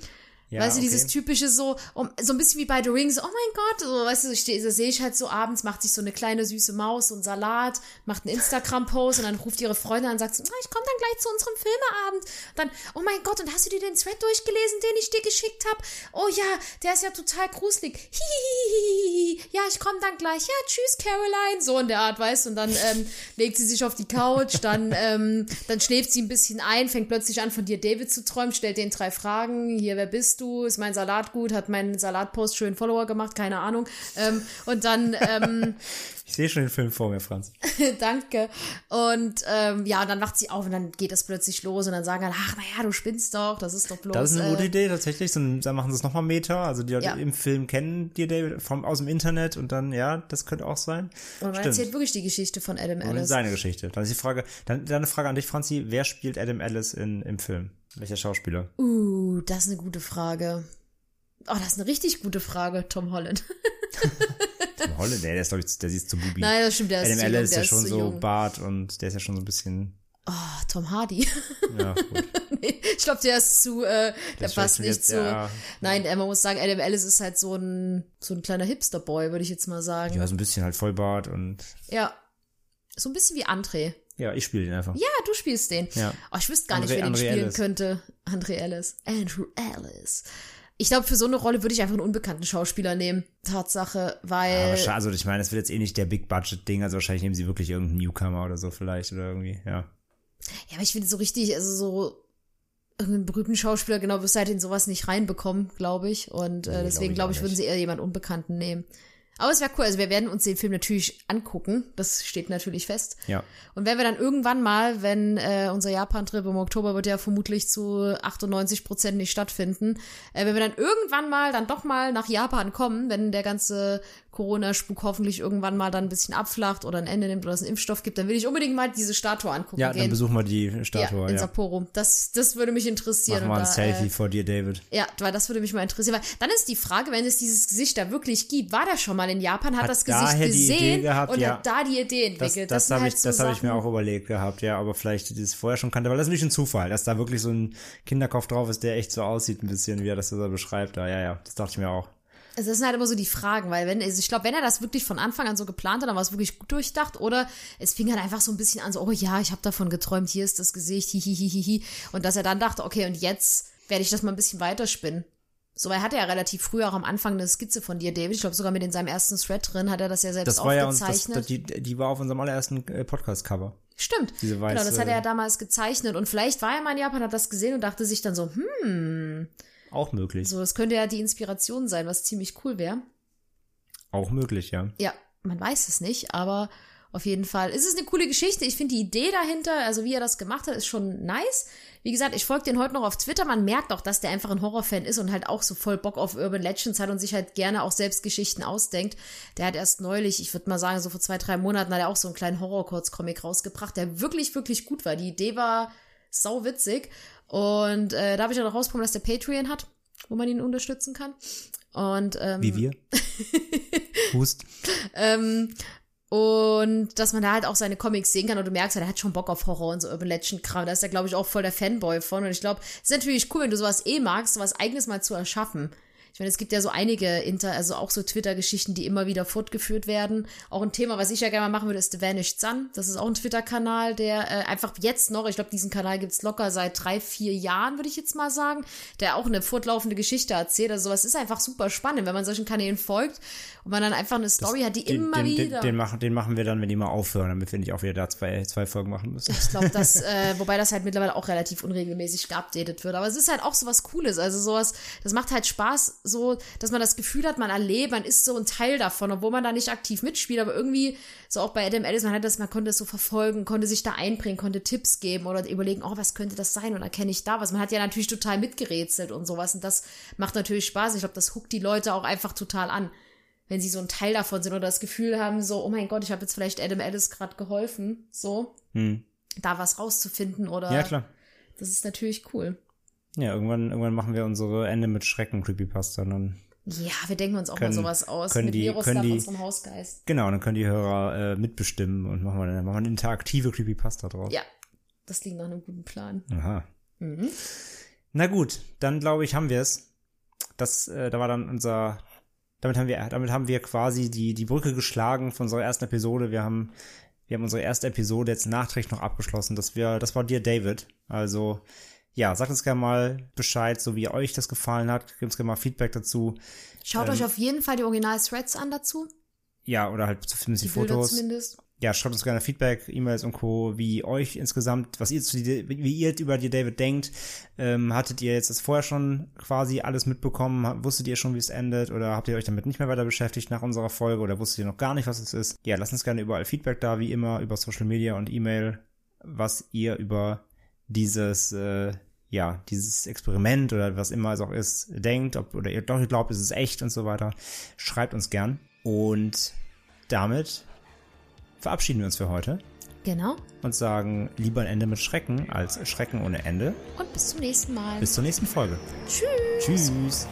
Ja, weißt du, dieses okay. typische so, um, so ein bisschen wie bei The Ring, so, oh mein Gott, so, weißt du, ich steh- das sehe ich halt so abends, macht sich so eine kleine süße Maus, so einen Salat, macht einen Instagram-Post und dann ruft ihre Freundin an und sagt so, ah, ich komme dann gleich zu unserem Filmeabend. Dann, oh mein Gott, und hast du dir den Thread durchgelesen, den ich dir geschickt habe? Oh ja, der ist ja total gruselig. Hihihihi. Ja, ich komme dann gleich. Ja, tschüss, Caroline. So in der Art, weißt du, und dann ähm, legt sie sich auf die Couch, dann, ähm, dann schläft sie ein bisschen ein, fängt plötzlich an, von dir David zu träumen, stellt den drei Fragen, hier, wer bist spinnst du? Ist mein Salat gut? Hat mein Salatpost schön Follower gemacht? Keine Ahnung. Ähm, und dann, ähm, Ich sehe schon den Film vor mir, Franz. danke. Und ähm, ja, und dann wacht sie auf und dann geht das plötzlich los und dann sagen alle, ach naja, du spinnst doch, das ist doch bloß. Das ist eine gute äh, Idee, tatsächlich. So, dann machen sie es nochmal Meta. Also die Leute Ja. im Film kennen die David vom, aus dem Internet und dann, ja, das könnte auch sein. Und man Stimmt. erzählt wirklich die Geschichte von Adam Und Ellis. seine Geschichte. Dann ist die Frage, dann, dann eine Frage an dich, Franzi. Wer spielt Adam Ellis in, im Film? Welcher Schauspieler? Uh, das ist eine gute Frage. Oh, das ist eine richtig gute Frage, Tom Holland. Tom Holland? Nee, der ist, glaube ich, der sieht zu Bubi. Nein, das stimmt, der ist Adam zu jung, ist ja schon so jung. Bart und der ist ja schon so ein bisschen, Oh, Tom Hardy. ja, gut. Nee, ich glaube, der ist zu, äh, der passt nicht jetzt, zu. ja. Nein, äh, man muss sagen, Adam Ellis ist halt so ein, so ein kleiner Hipster-Boy, würde ich jetzt mal sagen. Ja, so ein bisschen halt Vollbart und, Ja. So ein bisschen wie André. Ja, ich spiele den einfach. Ja, du spielst den. Ja. Oh, ich wüsste gar nicht, André- wer den André spielen Ellis. könnte. André Ellis. Andrew Ellis. Ich glaube, für so eine Rolle würde ich einfach einen unbekannten Schauspieler nehmen. Tatsache, weil. Aber scha- also ich meine, das wird jetzt eh nicht der Big Budget Ding, also wahrscheinlich nehmen sie wirklich irgendeinen Newcomer oder so vielleicht oder irgendwie, ja. Ja, aber ich finde so richtig, also so irgendeinen berühmten Schauspieler, genau, bis halt in sowas nicht reinbekommen, glaube ich. Und äh, Nee, deswegen, glaub glaube ich ich, auch würden nicht. sie eher jemanden Unbekannten nehmen. Aber es wäre cool, also wir werden uns den Film natürlich angucken, das steht natürlich fest. Ja. Und wenn wir dann irgendwann mal, wenn äh, unser Japan-Trip im Oktober wird ja vermutlich zu 98 Prozent nicht stattfinden, äh, wenn wir dann irgendwann mal dann doch mal nach Japan kommen, wenn der ganze Corona-Spuk hoffentlich irgendwann mal dann ein bisschen abflacht oder ein Ende nimmt oder es einen Impfstoff gibt, dann will ich unbedingt mal diese Statue angucken Ja, gehen. dann besuchen wir die ja, Statue, in ja. Sapporo. Das, das würde mich interessieren. Wir und ein da, Selfie Äh, vor dir, David. ja, weil das würde mich mal interessieren. Weil dann ist die Frage, wenn es dieses Gesicht da wirklich gibt, war der schon mal in Japan, hat, Hat das Gesicht gesehen gehabt, und ja. hat da die Idee Das, entwickelt. das, sind habe halt ich, so das habe ich mir auch überlegt gehabt, ja, aber vielleicht das vorher schon kannte, weil das ist natürlich ein Zufall, dass da wirklich so ein Kinderkopf drauf ist, der echt so aussieht ein bisschen, wie er das so beschreibt. Ja, ja, ja, das dachte ich mir auch. Also das sind halt immer so die Fragen, weil wenn, also ich glaube, wenn er das wirklich von Anfang an so geplant hat, dann war es wirklich gut durchdacht oder es fing halt einfach so ein bisschen an, so, oh ja, ich habe davon geträumt, hier ist das Gesicht, hihihihihi. Und dass er dann dachte, okay, und jetzt werde ich das mal ein bisschen weiterspinnen. So, weil er hatte ja relativ früh auch am Anfang eine Skizze von dir, David. Ich glaube, sogar mit in seinem ersten Thread drin hat er das ja selbst Das war ja uns, das, aufgezeichnet. die, die war auf unserem allerersten äh, Podcast-Cover. Stimmt. diese genau, das weiße- hat er ja damals gezeichnet. Und vielleicht war er mal in Japan, hat das gesehen und dachte sich dann so, hm, Auch möglich. so, das könnte ja die Inspiration sein, was ziemlich cool wäre. Auch möglich, ja. Ja, man weiß es nicht, aber auf jeden Fall ist es eine coole Geschichte. Ich finde die Idee dahinter, also wie er das gemacht hat, ist schon nice. Wie gesagt, ich folge den heute noch auf Twitter. Man merkt auch, dass der einfach ein Horrorfan ist und halt auch so voll Bock auf Urban Legends hat und sich halt gerne auch selbst Geschichten ausdenkt. Der hat erst neulich, ich würde mal sagen, so vor zwei, drei Monaten hat er auch so einen kleinen Horror-Kurzcomic rausgebracht, der wirklich, wirklich gut war. Die Idee war sau witzig. Und äh, da habe ich auch noch rausbekommen, dass der Patreon hat, wo man ihn unterstützen kann. Und ähm, Wie wir. Hust. ähm, und dass man da halt auch seine Comics sehen kann und du merkst, ja, der hat schon Bock auf Horror und so Urban Legend Kram. Da ist er, glaube ich, auch voll der Fanboy von. Und ich glaube, es ist natürlich cool, wenn du sowas eh magst, sowas eigenes mal zu erschaffen. Ich meine, es gibt ja so einige Inter, also auch so Twitter-Geschichten, die immer wieder fortgeführt werden. Auch ein Thema, was ich ja gerne mal machen würde, ist The Vanished Sun. Das ist auch ein Twitter-Kanal, der äh, einfach jetzt noch, ich glaube, diesen Kanal gibt's locker seit drei, vier Jahren, würde ich jetzt mal sagen, der auch eine fortlaufende Geschichte erzählt. Also sowas ist einfach super spannend, wenn man solchen Kanälen folgt und man dann einfach eine Story hat, die Den, immer den, wieder. den, den, machen, den machen wir dann, wenn die mal aufhören, damit wir nicht auch wieder da zwei, zwei Folgen machen müssen. Ich glaube, das, äh, wobei das halt mittlerweile auch relativ unregelmäßig geupdatet wird. Aber es ist halt auch so was Cooles. Also sowas, das macht halt Spaß, so, dass man das Gefühl hat, man erlebt, man ist so ein Teil davon, obwohl man da nicht aktiv mitspielt, aber irgendwie, so auch bei Adam Ellis, man hat das, man konnte es so verfolgen, konnte sich da einbringen, konnte Tipps geben oder überlegen, oh, was könnte das sein und erkenne ich da was. Man hat ja natürlich total mitgerätselt und sowas und das macht natürlich Spaß. Ich glaube, das huckt die Leute auch einfach total an. Wenn sie so ein Teil davon sind oder das Gefühl haben, so, oh mein Gott, ich habe jetzt vielleicht Adam Ellis gerade geholfen, so, Hm. da was rauszufinden oder Ja, klar. das ist natürlich cool. Ja, irgendwann, irgendwann machen wir unsere Ende mit Schrecken Creepypasta dann. Ja, wir denken uns auch Können- mal sowas aus. können mit die- Miroslav, können die- unserem Hausgeist. Genau, dann können die Hörer äh, mitbestimmen und machen wir, dann machen wir eine interaktive Creepypasta draus. Ja, das klingt nach einem guten Plan. Aha. Mhm. Na gut, dann glaube ich, haben wir es. Das, äh, da war dann unser, damit haben wir, damit haben wir quasi die, die Brücke geschlagen von unserer ersten Episode. Wir haben, wir haben unsere erste Episode jetzt nachträglich noch abgeschlossen. Das wir, das war dir, David. Also, ja, sagt uns gerne mal Bescheid, so wie euch das gefallen hat. Gebt uns gerne mal Feedback dazu. Schaut Ähm, euch auf jeden Fall die Original-Threads an dazu. Ja, oder halt zumindest die, Die Fotos. zumindest. ja, schreibt uns gerne Feedback, E-Mails und Co., wie euch insgesamt, was ihr zu wie ihr über die David denkt. Ähm, hattet ihr jetzt das vorher schon quasi alles mitbekommen? Wusstet ihr schon, wie es endet? Oder habt ihr euch damit nicht mehr weiter beschäftigt nach unserer Folge? Oder wusstet ihr noch gar nicht, was es ist? Ja, lasst uns gerne überall Feedback da, wie immer, über Social Media und E-Mail, was ihr über dieses, äh, ja, dieses Experiment oder was immer es auch ist, denkt, ob, oder ihr doch glaubt, es ist echt und so weiter. Schreibt uns gern. Und damit verabschieden wir uns für heute Genau. und sagen lieber ein Ende mit Schrecken als Schrecken ohne Ende. Und bis zum nächsten Mal. Bis zur nächsten Folge. Tschüss. Tschüss.